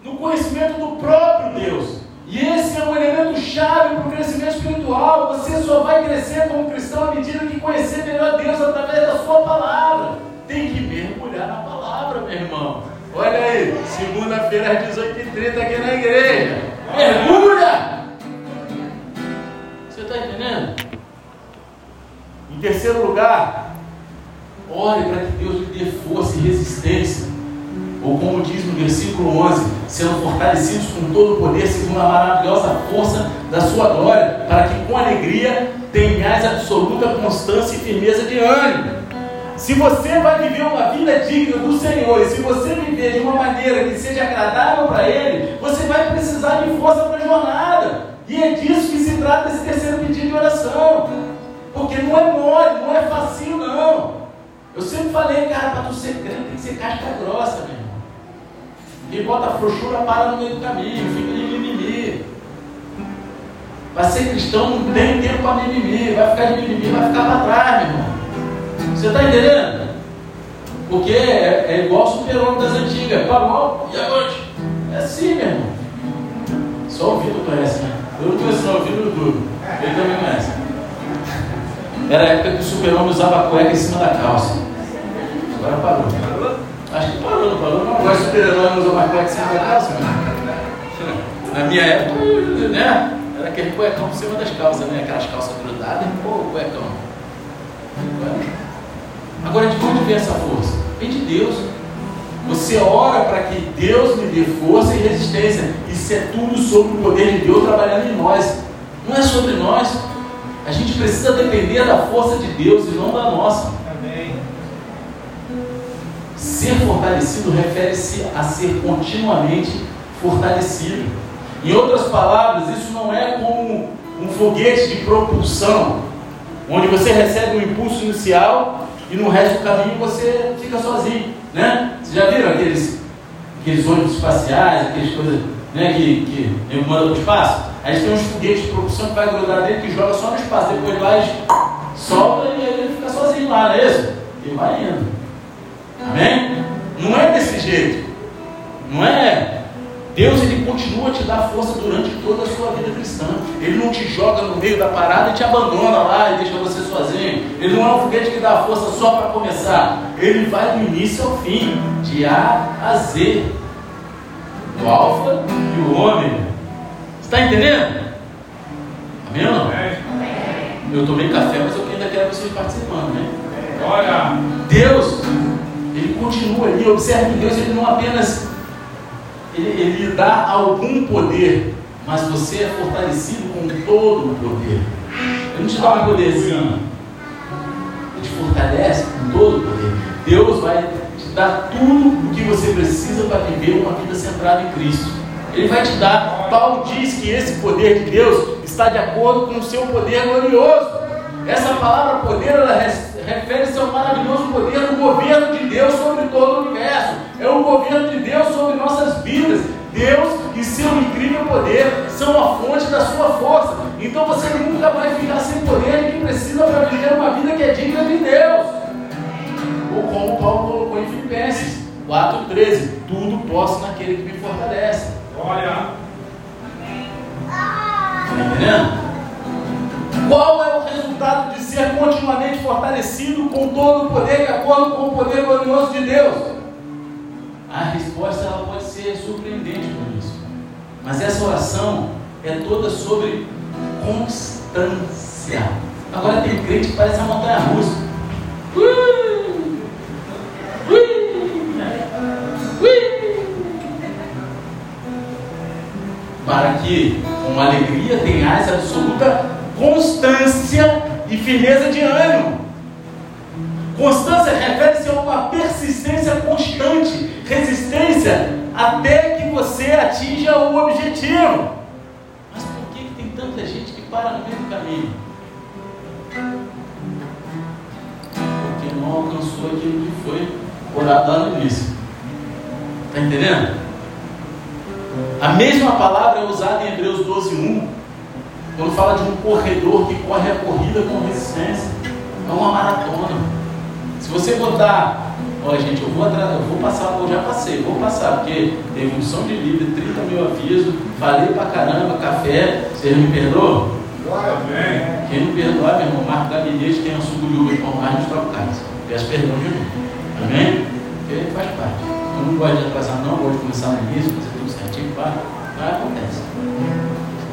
no conhecimento do próprio Deus. E esse é um elemento chave para o crescimento espiritual. Você só vai crescer como cristão à medida que conhecer melhor Deus através da sua palavra. Tem que mergulhar na palavra, meu irmão. Olha aí, segunda-feira às 18h30 aqui na igreja. Mergulha! Em terceiro lugar, ore para que Deus lhe dê força e resistência ou como diz no versículo 11, sendo fortalecidos com todo o poder, segundo a maravilhosa força da sua glória, para que com alegria tenhais absoluta constância e firmeza de ânimo. Se você vai viver uma vida digna do Senhor, e se você viver de uma maneira que seja agradável para Ele, você vai precisar de força para a jornada. E é disso que se trata esse terceiro pedido de oração. Porque não é mole, não é facinho, não. Eu sempre falei, cara, para tu ser crente tem que ser casca grossa, meu quem bota frouxura para no meio do caminho, fica de mimimi. Vai ser cristão, não tem tempo para mimimi, vai ficar de mimimi, vai ficar para trás, meu irmão. Você está entendendo? Porque é, é igual o super-homem das antigas, mal e agora? É assim, meu irmão. Só o Vitor conhece, né? Eu não conheço não, o Vitor do Ele também conhece. Era a época que o super-homem usava cueca em cima da calça. Agora parou. Acho que parou, não parou? Não, agora super-herói não usa mais cueca sem da calça, Na minha época, né? Era aquele cuecão por cima das calças, né? Aquelas calças grudadas, pô, cuecão. Agora, de onde vem essa força? Vem de Deus. Você ora para que Deus me dê força e resistência. Isso é tudo sobre o poder de Deus trabalhando em nós. Não é sobre nós. A gente precisa depender da força de Deus e não da nossa. Ser fortalecido refere-se a ser continuamente fortalecido. Em outras palavras, isso não é como um foguete de propulsão, onde você recebe um impulso inicial e no resto do caminho você fica sozinho, né? Vocês já viram aqueles, aqueles ônibus espaciais, aquelas coisas né, que, que manda para o espaço? Aí tem uns foguetes de propulsão que vai grudar dele que joga só no espaço, depois vai, solta e ele fica sozinho lá, não é isso? E vai indo. Amém? Não é desse jeito. Não é. Deus ele continua a te dar força durante toda a sua vida cristã. Ele não te joga no meio da parada e te abandona lá e deixa você sozinho. Ele não é um foguete que dá força só para começar. Ele vai do início ao fim, de A a Z. O alfa e o ômega. Está entendendo? Amém ou não? Eu tomei café, mas eu ainda quero vocês participando, né? Olha! Deus ele continua ali, observe que Deus ele não apenas ele, ele dá algum poder, mas você é fortalecido com todo o poder. Ele não te dá um poderzinho, ele te fortalece com todo o poder. Deus vai dar tudo o que você precisa para viver uma vida centrada em Cristo. Ele vai te dar. Paulo diz que esse poder de Deus está de acordo com o seu poder glorioso. Essa palavra poder ela refere-se ao maravilhoso poder do governo de Deus sobre todo o universo. É o governo de Deus sobre nossas vidas. Deus e seu incrível poder são a fonte da sua força. Então você nunca vai ficar sem poder que precisa para viver uma vida que é digna de 4,13: Tudo posso naquele que me fortalece. Olha. Está entendendo? Qual é o resultado de ser continuamente fortalecido com todo o poder, de acordo com o poder glorioso de Deus? A resposta ela pode ser surpreendente por isso. Mas essa oração é toda sobre constância. Agora tem crente que parece uma montanha russa. Ui, Para que com alegria tenhais absoluta constância e firmeza de ânimo. Constância refere-se a uma persistência constante, resistência até que você atinja o objetivo. Mas por que, tem tanta gente que para no meio do caminho? Porque não alcançou aquilo que foi orado lá no início. Está entendendo? A mesma palavra é usada em Hebreus 12, 1, quando fala de um corredor que corre a corrida com resistência. É uma maratona. Se você botar, olha gente, eu vou eu vou passar, eu já passei, vou passar, porque teve um som de livre, 30 mil avisos, falei pra caramba, café, vocês me perdoam? Amém. Quem não perdoar, meu irmão, marca gabinete, tem um suco de uva com mais, nos troca casa. Peço perdão de novo. Amém? Porque faz parte. Eu não gosto de atrasar, não, gosto de começar no início, fazer pá, mas acontece.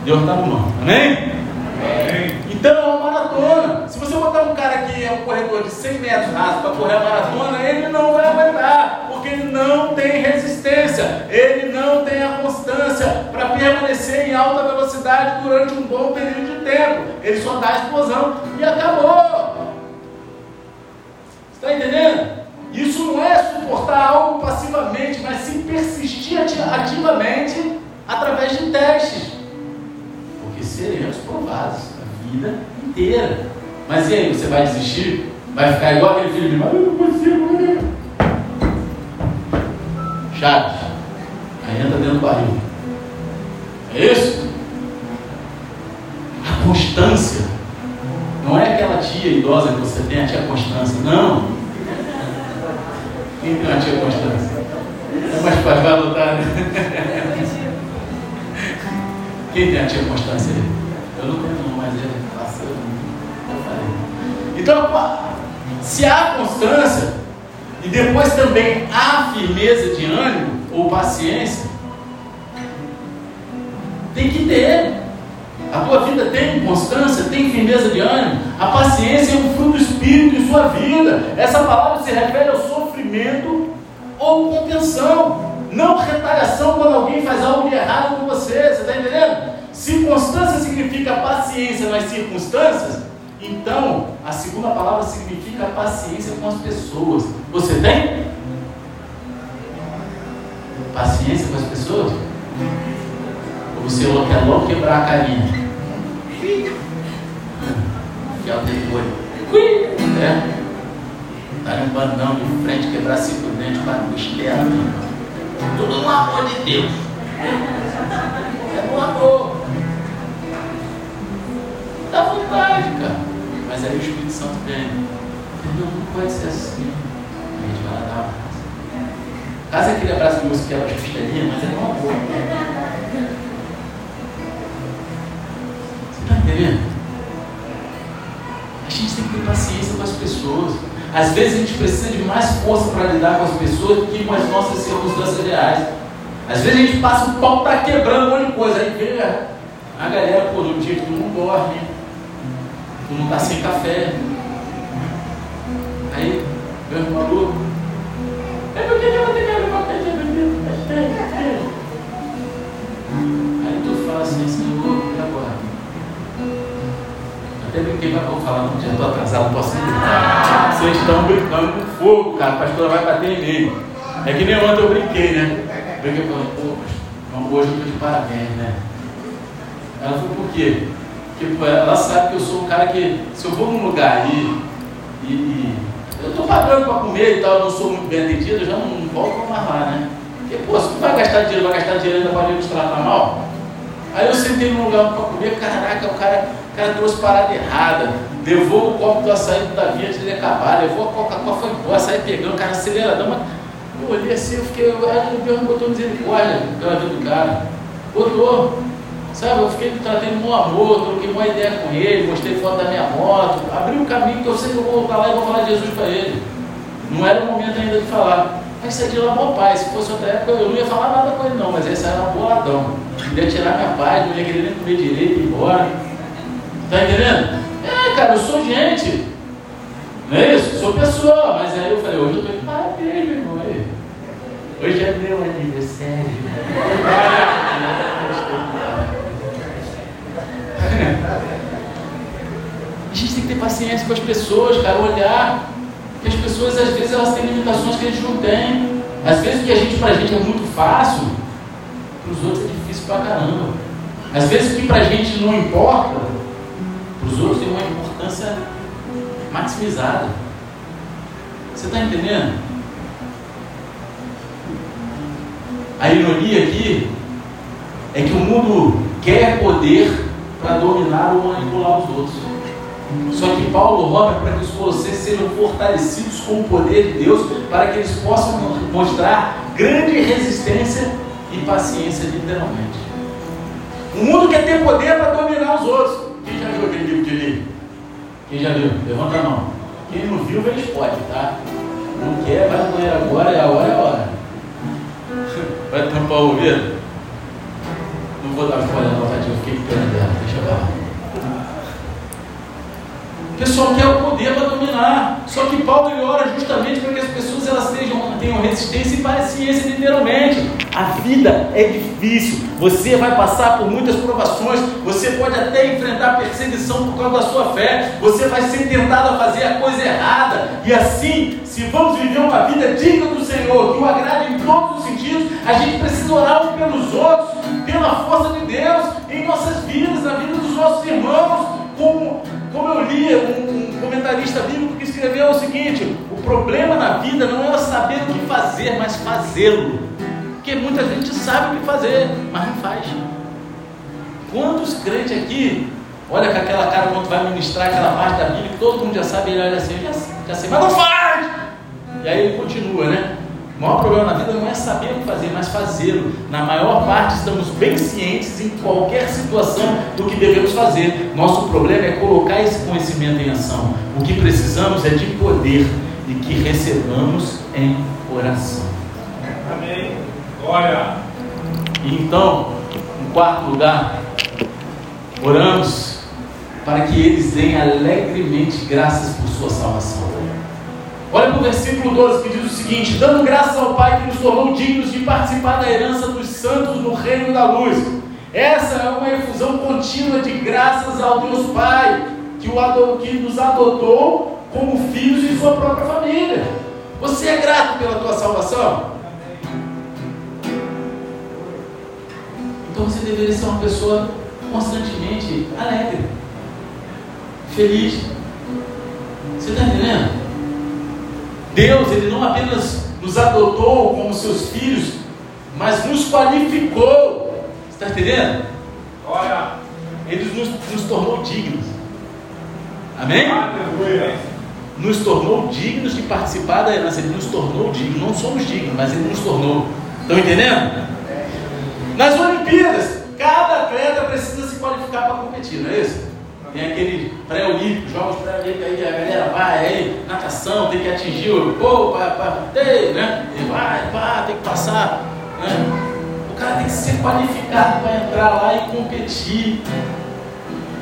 Deus está no mão. Amém? Então é uma maratona. Se você botar um cara que é um corredor de 100 metros raso para correr a maratona, ele não vai aguentar, porque ele não tem resistência, ele não tem a constância para permanecer em alta velocidade durante um bom período de tempo. Ele só dá explosão e acabou. Está entendendo? Isso não é suportar algo passivamente, mas sim persistir ativamente através de testes seremos provados a vida inteira. Mas e aí, você vai desistir? Vai ficar igual aquele filho de eu não consigo, né? Chaves. Aí entra dentro do barril. É isso? A constância. Não é aquela tia idosa que você tem, a tia Constância. Não. Uma tia Constância? É mais fácil, vai anotar, né? Quem tem a tia Constância aí? Eu não tenho mas passou. Eu falei. Então, se há constância e depois também há firmeza de ânimo ou paciência, tem que ter. A tua vida tem constância, tem firmeza de ânimo. A paciência é um fruto do Espírito em sua vida. Essa palavra se refere ao sofrimento ou contenção. Não retaliação quando alguém faz algo de errado com você. Você está entendendo? Se constância significa paciência nas circunstâncias, então a segunda palavra significa paciência com as pessoas. Você tem? Paciência com as pessoas? Ou você quer logo quebrar a carinha? Que é o depois. É. Dar um bandão de frente, quebrar cinco dentes, o externo. Tudo no amor de Deus. É no amor. Dá vontade, cara. Mas aí o Espírito Santo vem. Não, pode ser assim. A gente vai lá dar um abraço. Caso aquele abraço de que ela costelinha, mas é no amor. Você está entendendo? A gente tem que ter paciência com as pessoas. Às vezes a gente precisa de mais força para lidar com as pessoas do que com as nossas circunstâncias reais. Às vezes a gente passa o pau, tá quebrando um monte de coisa. Aí vê a galera, pô, no dia que tu não dorme, tu não tá sem café. Aí, meu irmão maluco. É porque eu vou ter que abrir uma Aí tu fala assim, Senhor? Até brinquei para não falar, não, já estou atrasado, não posso gritar. Vocês estão brincando com fogo, cara, a pastora vai bater em mim. É que nem ontem eu brinquei, né? Brinquei falando, pô, mas hoje eu estou de parabéns, né? Ela falou, por quê? Porque ela sabe que eu sou um cara que, se eu vou num lugar aí e, e eu estou pagando para comer e tal, eu não sou muito bem atendido, eu já não, não volto mais lá, né? Porque, pô, se tu vai gastar dinheiro, vai gastar dinheiro ainda pode nos tratar mal. Aí eu sentei num lugar para comer, caraca, o cara o cara trouxe parada errada, levou o copo do açaí do Davi antes de acabar, levou a Coca-Cola, foi embora, açaí pegando, o cara aceleradão, mas eu olhei assim, eu fiquei, eu, Deus não botou misericórdia pela vida do cara. Botou. Sabe, eu fiquei tratando um amor, troquei uma ideia com ele, mostrei foto da minha moto, abri um caminho que eu sei que eu vou voltar lá e vou falar de Jesus para ele. Não era o momento ainda de falar. Saí de lá mó pai. Se fosse outra época, eu não ia falar nada com ele, não, mas esse era boladão. Não ia tirar minha paz, não ia querer nem comer direito ir embora. Tá entendendo? É, cara, eu sou gente. Não é isso? Sou pessoa. Mas aí eu falei, hoje eu tô indo parabéns, meu irmão. Hoje é meu aniversário. A gente tem que ter paciência com as pessoas, cara, olhar que as pessoas às vezes elas têm limitações que a gente não tem. Às vezes o que a gente pra gente é muito fácil, para os outros é difícil pra caramba. Às vezes o que pra gente não importa, para os outros tem uma importância maximizada. Você está entendendo? A ironia aqui é que o mundo quer poder para dominar ou manipular os outros. Só que Paulo roga para que os colossenses sejam fortalecidos com o poder de Deus, para que eles possam mostrar grande resistência e paciência, literalmente. O mundo quer ter poder para dominar os outros. Quem já viu aquele livro de livro? Quem já viu? Levanta a mão. Quem não viu, vê pode, tá? Não quer, vai no agora, é a hora, é a hora. Vai tampar o ouvido? Não vou dar folha não, tadinho, fiquei com pena dela, deixa eu lá. O pessoal quer o poder para dominar. Só que Paulo ele ora justamente para que as pessoas elas tenham, tenham resistência e paciência, literalmente. A vida é difícil. Você vai passar por muitas provações. Você pode até enfrentar perseguição por causa da sua fé. Você vai ser tentado a fazer a coisa errada. E assim, se vamos viver uma vida digna do Senhor, que o agrade em todos os sentidos, a gente precisa orar uns pelos outros, pela força de Deus em nossas vidas, na vida dos nossos irmãos, como como eu li um, comentarista bíblico que escreveu o seguinte: o problema na vida não é saber o que fazer, mas fazê-lo. Porque muita gente sabe o que fazer, mas não faz. Quantos crentes aqui, olha com aquela cara quando vai ministrar aquela parte da Bíblia, todo mundo já sabe, ele olha assim, já, já sei, mas não faz! E aí ele continua, né? O maior problema na vida não é saber o que fazer, mas fazê-lo. Na maior parte, estamos bem cientes em qualquer situação do que devemos fazer. Nosso problema é colocar esse conhecimento em ação. O que precisamos é de poder e que recebamos em oração. Amém. Glória. Então, em quarto lugar, oramos para que eles deem alegremente graças por sua salvação. Olha para o versículo 12 que diz o seguinte: dando graças ao Pai que nos tornou dignos de participar da herança dos santos no reino da luz. Essa é uma efusão contínua de graças ao Deus Pai, que, o que nos adotou como filhos de sua própria família. Você é grato pela tua salvação? Então você deveria ser uma pessoa constantemente alegre, feliz. Você está entendendo? Deus, Ele não apenas nos adotou como seus filhos, mas nos qualificou. Está entendendo? Olha. Ele nos, nos tornou dignos. Amém? Aleluia. Nos tornou dignos de participar da herança. Ele nos tornou dignos. Não somos dignos, mas Ele nos tornou. Estão entendendo? Nas Olimpíadas, cada atleta precisa se qualificar para competir, não é isso? Tem aquele pré-olímpico, jogos pré-olímpicos aí, a galera vai aí, natação, tem que atingir o pô, pá, pá, tem, né? E vai, pá, tem que passar. Né? O cara tem que ser qualificado para entrar lá e competir.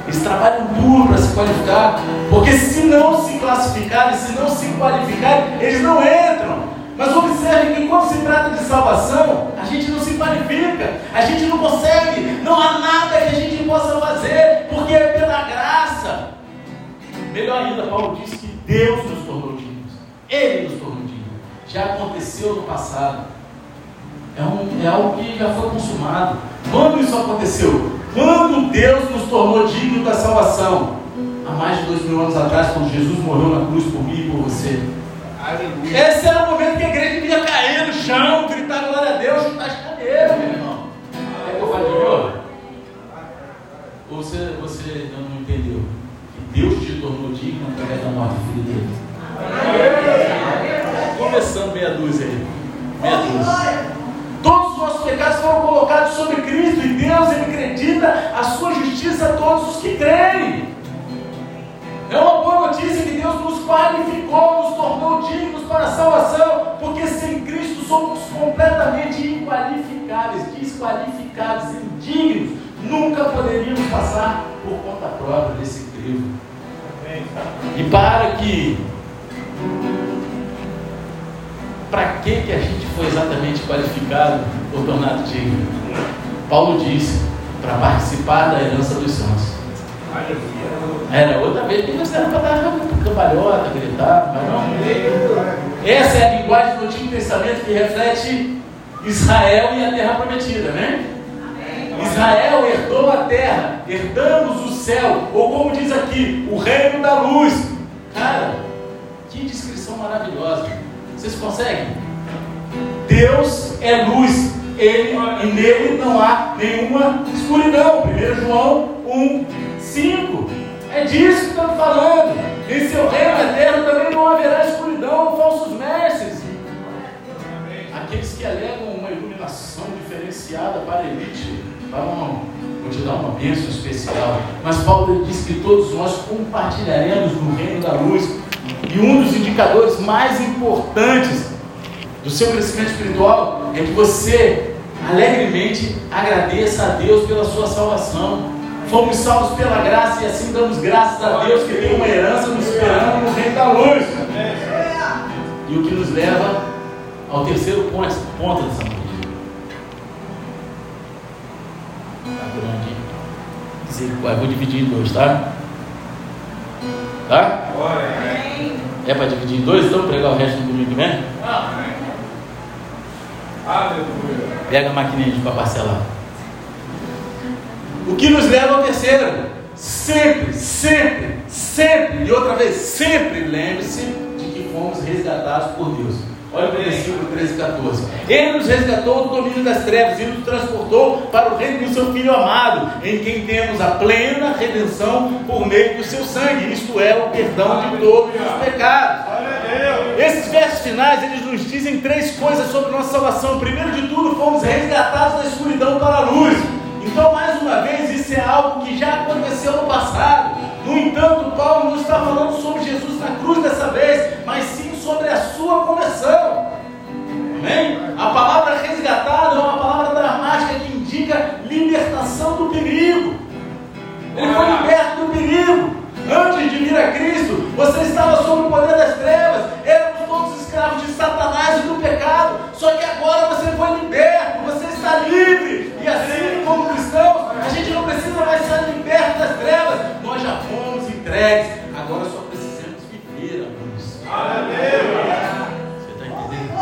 Eles trabalham duro para se qualificar, porque se não se classificarem, se não se qualificarem, eles não entram. Mas observe que quando se trata de salvação, a gente não se qualifica, a gente não consegue, não há nada Melhor ainda, Paulo diz que Deus nos tornou dignos, Ele nos tornou dignos. Já aconteceu no passado, é, um, é algo que já foi consumado. Quando isso aconteceu? Quando Deus nos tornou dignos da salvação? Há mais de dois mil anos atrás, quando Jesus morreu na cruz por mim e por você. Aleluia. Esse era o momento que a igreja devia cair no chão, gritar glória a Deus, chutar as cadeiras, meu irmão. É que eu falei Ou você, você não entendeu? Que Deus tornou digno através da morte do filho dele. Começando meia dúzia aí. Meia dúzia. Todos os nossos pecados foram colocados sobre Cristo e Deus ele acredita a sua justiça a todos os que creem. É uma notícia que Deus nos qualificou, nos tornou dignos para a salvação, porque sem Cristo somos completamente inqualificáveis, desqualificados, indignos, nunca poderíamos passar por conta própria desse crivo. E para que para que, que a gente foi exatamente qualificado ou tornado digno? Paulo disse, para participar da herança dos santos. Era outra vez que você era para dar cambalhota, gritar, mas não. Essa é a linguagem do Antigo Testamento que reflete Israel e a terra prometida, né? Israel herdou a terra, herdamos o céu, ou como diz aqui, o reino da luz. Cara, que descrição maravilhosa. Vocês conseguem? Deus é luz, ele e nele não há nenhuma escuridão. 1 João 1, 5. É disso que estamos falando. Em seu reino eterno também não haverá escuridão falsos mestres. Aqueles que alegam uma iluminação diferenciada para a elite, vão, vou te dar uma bênção especial. Mas Paulo diz que todos nós compartilharemos no reino da luz. E um dos indicadores mais importantes do seu crescimento espiritual é que você alegremente agradeça a Deus pela sua salvação. Fomos salvos pela graça e assim damos graças a Deus que tem uma herança nos esperando no reino da luz. E o que nos leva ao terceiro ponto, ponto dessa noite. Está grande. Eu vou dividir em dois, tá? Tá? É para dividir em dois, então pregar o resto do domingo vem? Pega a maquininha para parcelar. O que nos leva ao terceiro? Sempre, sempre, sempre, e outra vez, sempre lembre-se de que fomos resgatados por Deus. Olha o versículo 13 e 14. Ele nos resgatou do domínio das trevas e nos transportou para o reino do seu Filho amado, em quem temos a plena redenção por meio do seu sangue, isto é, o perdão de todos os pecados. Esses versos finais, eles nos dizem três coisas sobre nossa salvação. Primeiro de tudo, fomos resgatados da escuridão para a luz. Então, mais uma vez, isso é algo que já aconteceu no passado. No entanto, Paulo não está falando sobre Jesus na cruz dessa vez, mas sim sobre a sua conversão. Amém? A palavra resgatado é uma palavra dramática que indica libertação do perigo. Ele foi liberto do perigo. Antes de vir a Cristo, você estava sob o poder das trevas, éramos todos escravos de Satanás e do pecado. Só que agora você foi liberto, você está livre. E assim, como cristãos, a gente não precisa mais ser liberto das trevas, nós já fomos entregues. Agora só precisamos viver a luz. Aleluia! Você está entendendo?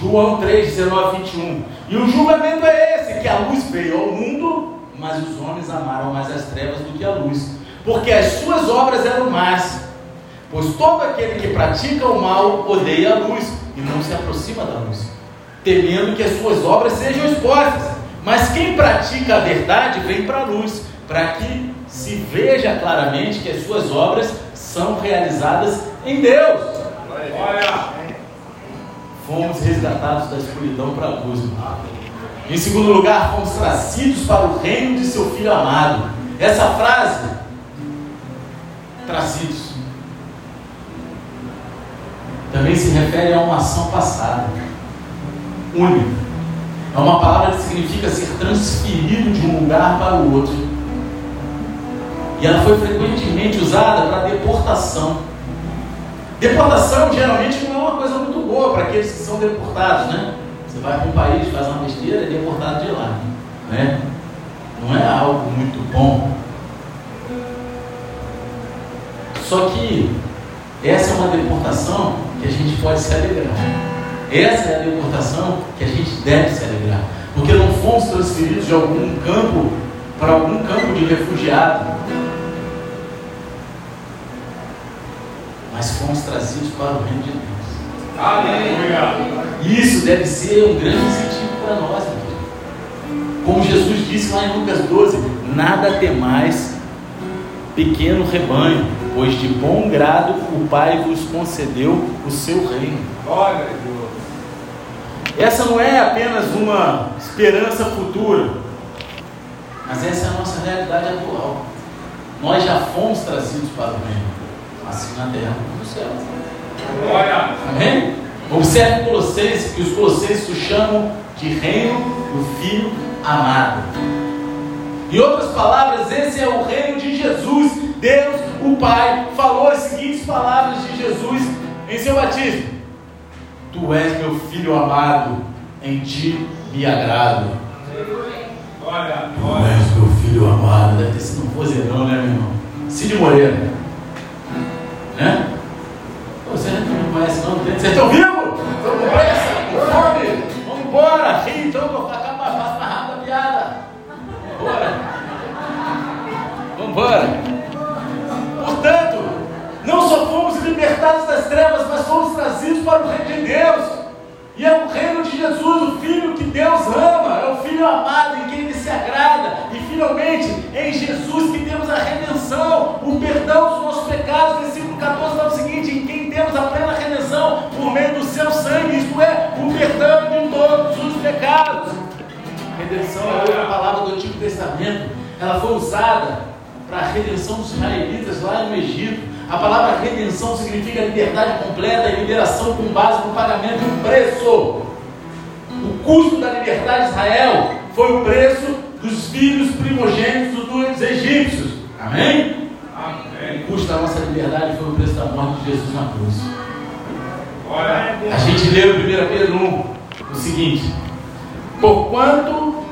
João 3, 19, 21. E o julgamento é esse: que a luz veio ao mundo mas os homens amaram mais as trevas do que a luz, porque as suas obras eram más. Pois todo aquele que pratica o mal odeia a luz e não se aproxima da luz, temendo que as suas obras sejam expostas. Mas quem pratica a verdade vem para a luz, para que se veja claramente que as suas obras são realizadas em Deus. Olha. Fomos resgatados da escuridão para a luz. Em segundo lugar, fomos trazidos para o reino de seu filho amado. Essa frase, trazidos, também se refere a uma ação passada, única. É uma palavra que significa ser transferido de um lugar para o outro. E ela foi frequentemente usada para deportação. Deportação geralmente não é uma coisa muito boa para aqueles que são deportados, né? Você vai para um país, faz uma besteira e é deportado de lá. Né? Não é algo muito bom. Só que essa é uma deportação que a gente pode se alegrar. Essa é a deportação que a gente deve se alegrar. Porque não fomos transferidos de algum campo para algum campo de refugiado. Mas fomos trazidos para o reino de Deus. Aleluia! Isso deve ser um grande incentivo para nós, Como Jesus disse lá em Lucas 12: Nada temais, pequeno rebanho, pois de bom grado o Pai vos concedeu o seu reino. Glória a Deus. Essa não é apenas uma esperança futura, mas essa é a nossa realidade atual. Nós já fomos trazidos para o reino, assim na terra como no céu. Glória. Amém? Observe Colossenses, que os Colossenses o chamam de reino do Filho amado. Em outras palavras, esse é o reino de Jesus. Deus, o Pai, falou as seguintes palavras de Jesus em seu batismo: Tu és meu filho amado, em ti me agrado. Glória, Tu glória. és meu filho amado. Deve ter sido um vozeirão, né, meu irmão? Cid Moreira. Né? Você não conhece, não? Vocês estão vivos? Estão com pressa? Com fome? Vamos embora! Então, vou ficar mais fácil, mais rápido a piada. Bora! Vamos embora! Portanto, não só fomos libertados das trevas, mas fomos trazidos para o reino de Deus. E é o reino de Jesus, o Filho que Deus ama, é o Filho amado em quem Ele se agrada. E finalmente, é em Jesus que temos a redenção, o perdão o perdão de todos os pecados. Redenção é outra palavra do Antigo Testamento, ela foi usada para a redenção dos israelitas lá no Egito. A palavra redenção significa liberdade completa e liberação com base no pagamento de um preço. O custo da liberdade de Israel foi o preço dos filhos primogênitos dos egípcios. Amém? Amém. O custo da nossa liberdade foi o preço da morte de Jesus na cruz. A gente leu em 1 Pedro 1 o seguinte: Porquanto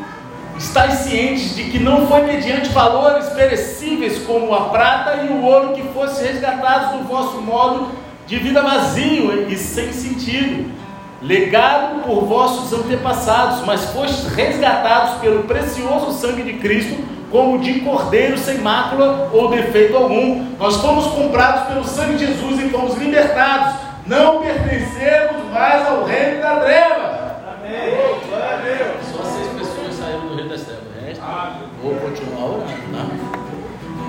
estáis cientes de que não foi mediante valores perecíveis como a prata e o ouro que fosse resgatados do vosso modo de vida vazio e sem sentido, legado por vossos antepassados, mas fostes resgatados pelo precioso sangue de Cristo, como de cordeiro sem mácula ou defeito algum. Nós fomos comprados pelo sangue de Jesus e fomos libertados. Não pertencemos mais ao reino da treva. Amém. Só seis pessoas saíram do reino das trevas. O resto, vou continuar orando. Né?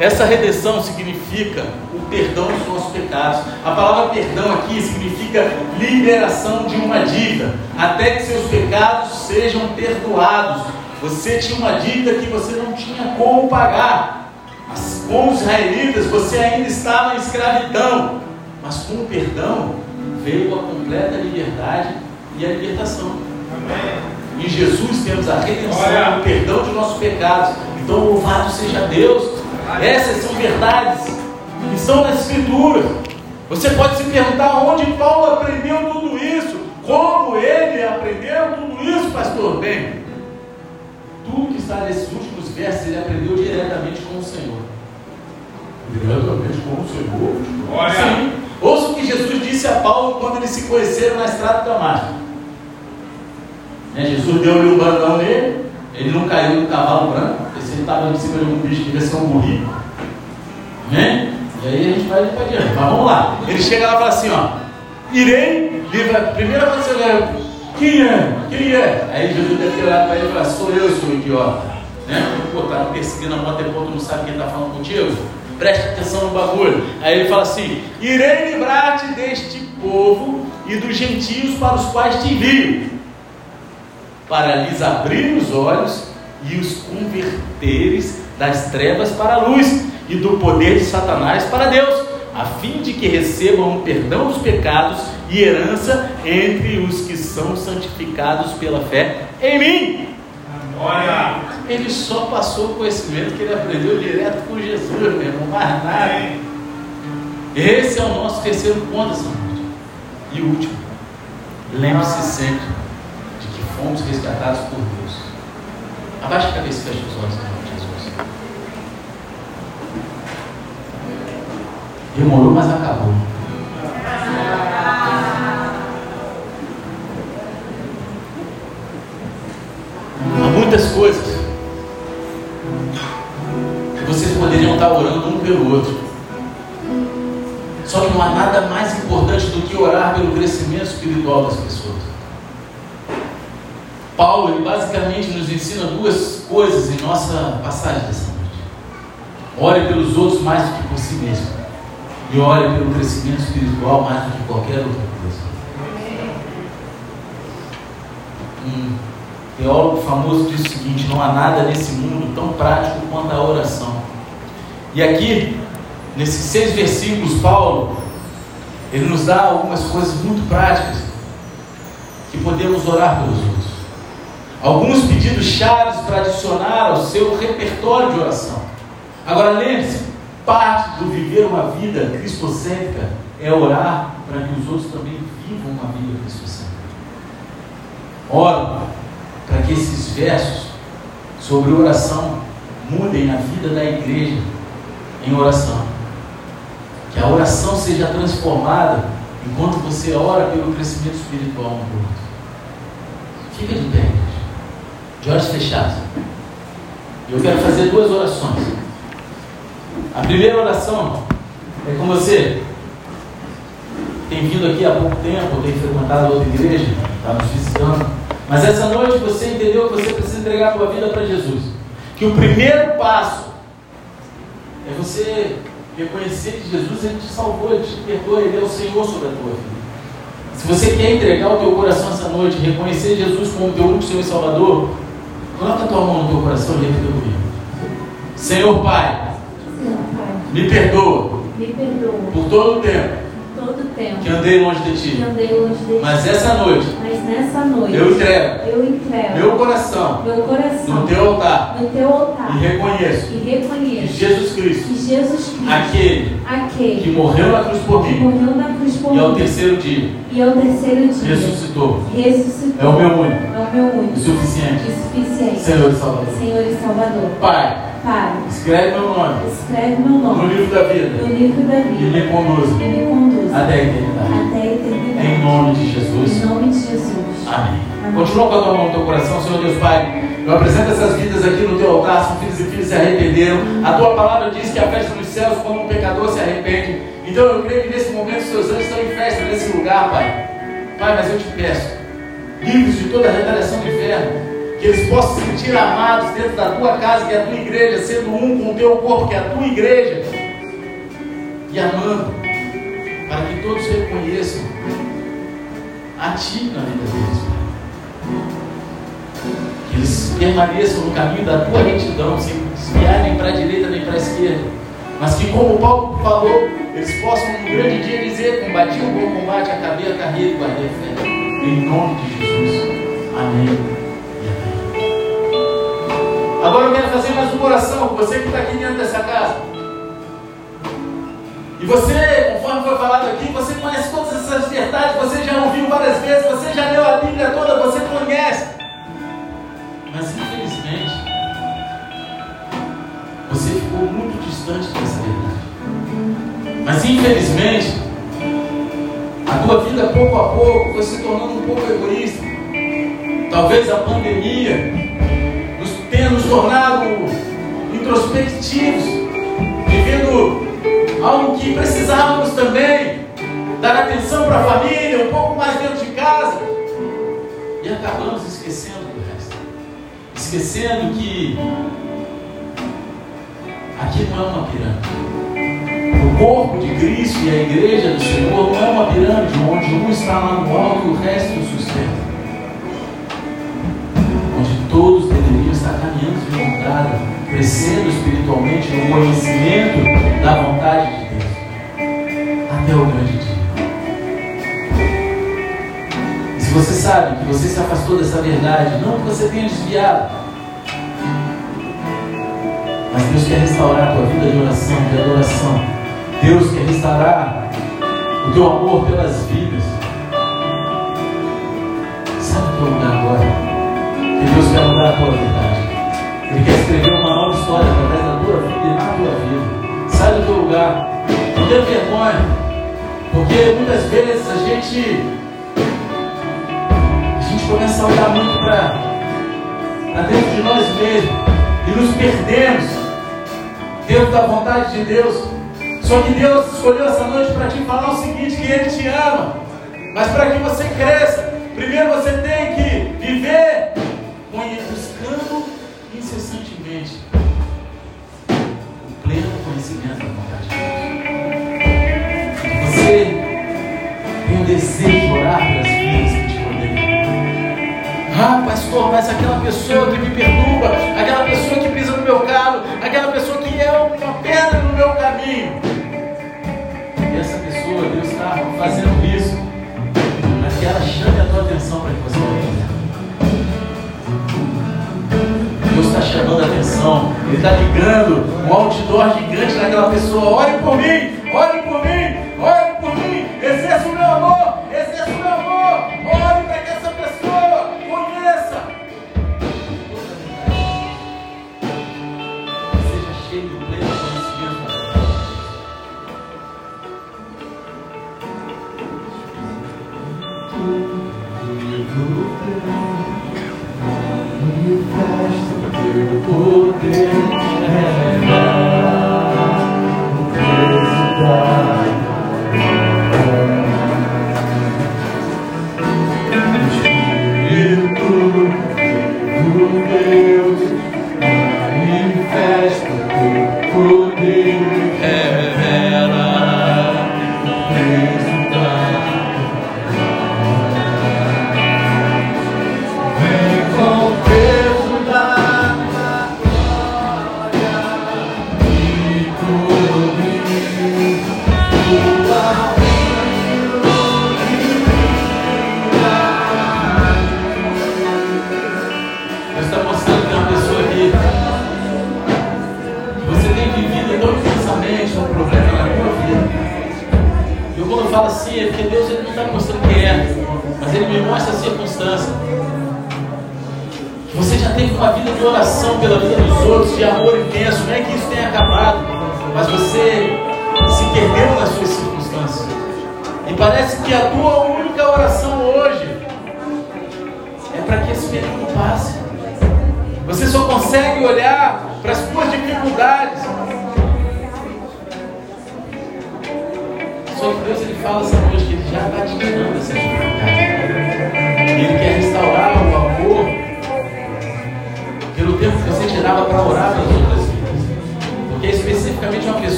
Essa redenção significa o perdão dos nossos pecados. A palavra perdão aqui significa liberação de uma dívida, até que seus pecados sejam perdoados. Você tinha uma dívida que você não tinha como pagar. Com os israelitas você ainda estava em escravidão. Mas com o perdão veio a completa liberdade e a libertação. Amém. Em Jesus temos a redenção, o perdão de nossos pecados. Então, louvado seja Deus. Essas são verdades que estão nas Escrituras. Você pode se perguntar onde Paulo aprendeu tudo isso, como ele aprendeu tudo isso, pastor? Bem, tudo que está nesses últimos versos ele aprendeu diretamente com o Senhor. Diretamente com o Senhor? Glória. Sim. Ouça o que Jesus disse a Paulo quando eles se conheceram na estrada de Damasco. Né, Jesus deu-lhe um bandão nele, ele não caiu do cavalo branco, porque se ele estava em cima de um bicho, devia ser um burrinho. Né? E aí a gente vai para adiante. Mas vamos lá. Ele chega lá e fala assim: ó, irei, livra. Primeira coisa que você lembra, quem é? Quem é? Aí Jesus deve ter olhado para ele e falar: sou eu, seu idiota. Né? Pô, tá perseguindo a moto e tu não sabe quem está falando contigo? Presta atenção no bagulho. Aí ele fala assim: irei livrar-te deste povo e dos gentios para os quais te envio para lhes abrir os olhos e os converteres das trevas para a luz e do poder de Satanás para Deus, a fim de que recebam o perdão dos pecados e herança entre os que são santificados pela fé em mim. Glória. Ele só passou o conhecimento que ele aprendeu direto com Jesus, meu irmão, mais nada. Esse é o nosso terceiro ponto noite. E último, lembre-se sempre de que fomos resgatados por Deus. Abaixa a cabeça e fecha os olhos em nome de Jesus. Demorou, mas acabou. Muitas coisas que vocês poderiam estar orando um pelo outro. Só que não há nada mais importante do que orar pelo crescimento espiritual das pessoas. Paulo, ele basicamente nos ensina duas coisas em nossa passagem dessa noite. Ore pelos outros mais do que por si mesmo. E ore pelo crescimento espiritual mais do que qualquer outra coisa. Um teólogo famoso disse o seguinte: não há nada nesse mundo tão prático quanto a oração. E aqui, nesses seis versículos, Paulo, ele nos dá algumas coisas muito práticas que podemos orar pelos outros. Alguns pedidos chaves para adicionar ao seu repertório de oração. Agora lembre-se, parte do viver uma vida cristocêntrica é orar para que os outros também vivam uma vida cristocêntrica. Oro para que esses versos sobre oração mudem a vida da igreja em oração. Que a oração seja transformada enquanto você ora pelo crescimento espiritual no outro. Fica de pé. De olhos fechados. Eu quero fazer duas orações. A primeira oração é com você. Tem vindo aqui há pouco tempo, tem frequentado outra igreja, está nos visitando. Mas essa noite você entendeu que você precisa entregar a sua vida para Jesus. Que o primeiro passo é você reconhecer que Jesus ele te salvou, ele te perdoa, ele é o Senhor sobre a tua vida. Se você quer entregar o teu coração essa noite, reconhecer Jesus como teu único Senhor e Salvador, coloca a tua mão no teu coração e repita comigo. Senhor Pai, Senhor Pai, me perdoa me perdoa por todo o tempo todo o tempo que andei longe de que Ti. andei longe de ti. Mas essa noite nessa noite eu entrego. Eu entrego meu coração. Meu coração no Teu altar. No teu altar. E reconheço e que reconheço Jesus Cristo, que Jesus Cristo, aquele aquele que morreu na cruz por que mim morreu na cruz por e ao terceiro dia e ao terceiro dia ressuscitou, ressuscitou. é o meu único. É o meu único. E suficiente e suficiente Senhor e Salvador. Senhor e Salvador. Pai, Pai, escreve meu nome escreve meu no nome livro da no vida livro da e vida. me conduza e me conduz até a eternidade. até nome de Jesus. Em nome de Jesus. Amém. Amém. Continua com a tua mão no teu coração, Senhor Deus Pai. Eu apresento essas vidas aqui no teu altar, são filhos e filhas se arrependeram. A tua palavra diz que a festa nos céus quando um pecador se arrepende. Então eu creio que nesse momento os teus anjos estão em festa nesse lugar, Pai. Pai, mas eu te peço, livres de toda a retaliação do inferno, que eles possam se sentir amados dentro da tua casa, que é a tua igreja, sendo um com o teu corpo, que é a tua igreja, e amando, para que todos reconheçam a Ti na vida deles. Que eles permaneçam no caminho da Tua retidão, sem desviar nem para a direita nem para a esquerda. Mas que, como Paulo falou, eles possam no grande dia dizer: Combati o bom combate, acabei a carreira e guardei a fé. Em nome de Jesus. Amém. e amém. Agora eu quero fazer mais uma oração você que está aqui dentro dessa casa. E você, conforme foi falado aqui, você conhece todas essas verdades, você já ouviu várias vezes, você já leu a Bíblia toda, você conhece. Mas infelizmente, você ficou muito distante dessa verdade. Mas infelizmente, a tua vida pouco a pouco foi se tornando um pouco egoísta. Talvez a pandemia nos tenha nos tornado introspectivos, vivendo algo que precisávamos também dar atenção para a família, um pouco mais dentro de casa, e acabamos esquecendo do resto, esquecendo que aqui não é uma pirâmide. O corpo de Cristo e a igreja do Senhor não é uma pirâmide onde um está lá no alto e o resto o sustenta. Onde todos deveriam estar caminhando de encontrada, crescendo espiritualmente no conhecimento da vontade de Deus. Até o grande dia. E se você sabe que você se afastou dessa verdade, não que você tenha desviado, mas Deus quer restaurar a tua vida de oração, de adoração. Deus quer restaurar o teu amor pelas vidas. Sabe o teu lugar agora? Que Deus quer mudar a tua verdade. Ele quer escrever uma história através da tua vida e na tua vida. Sai do teu lugar. Não tenha vergonha. Porque muitas vezes a gente. A gente começa a olhar muito para dentro de nós mesmos e nos perdemos dentro da vontade de Deus. Só que Deus escolheu essa noite para te falar o seguinte: que Ele te ama, mas para que você cresça, primeiro você tem que viver buscando incessantemente conhecimento da vontade de Deus. Você tem um desejo de orar pelas vidas que te rodeiam. Ah, pastor, mas aquela pessoa que me perturba, aquela pessoa que pisa no meu calo, aquela pessoa que é uma pedra no meu caminho. E essa pessoa, Deus está fazendo isso para que ela chame a tua atenção para que você chamando a atenção, ele está ligando um outdoor gigante naquela pessoa, olhe por mim,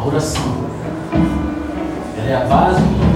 A oração. Ela é a base do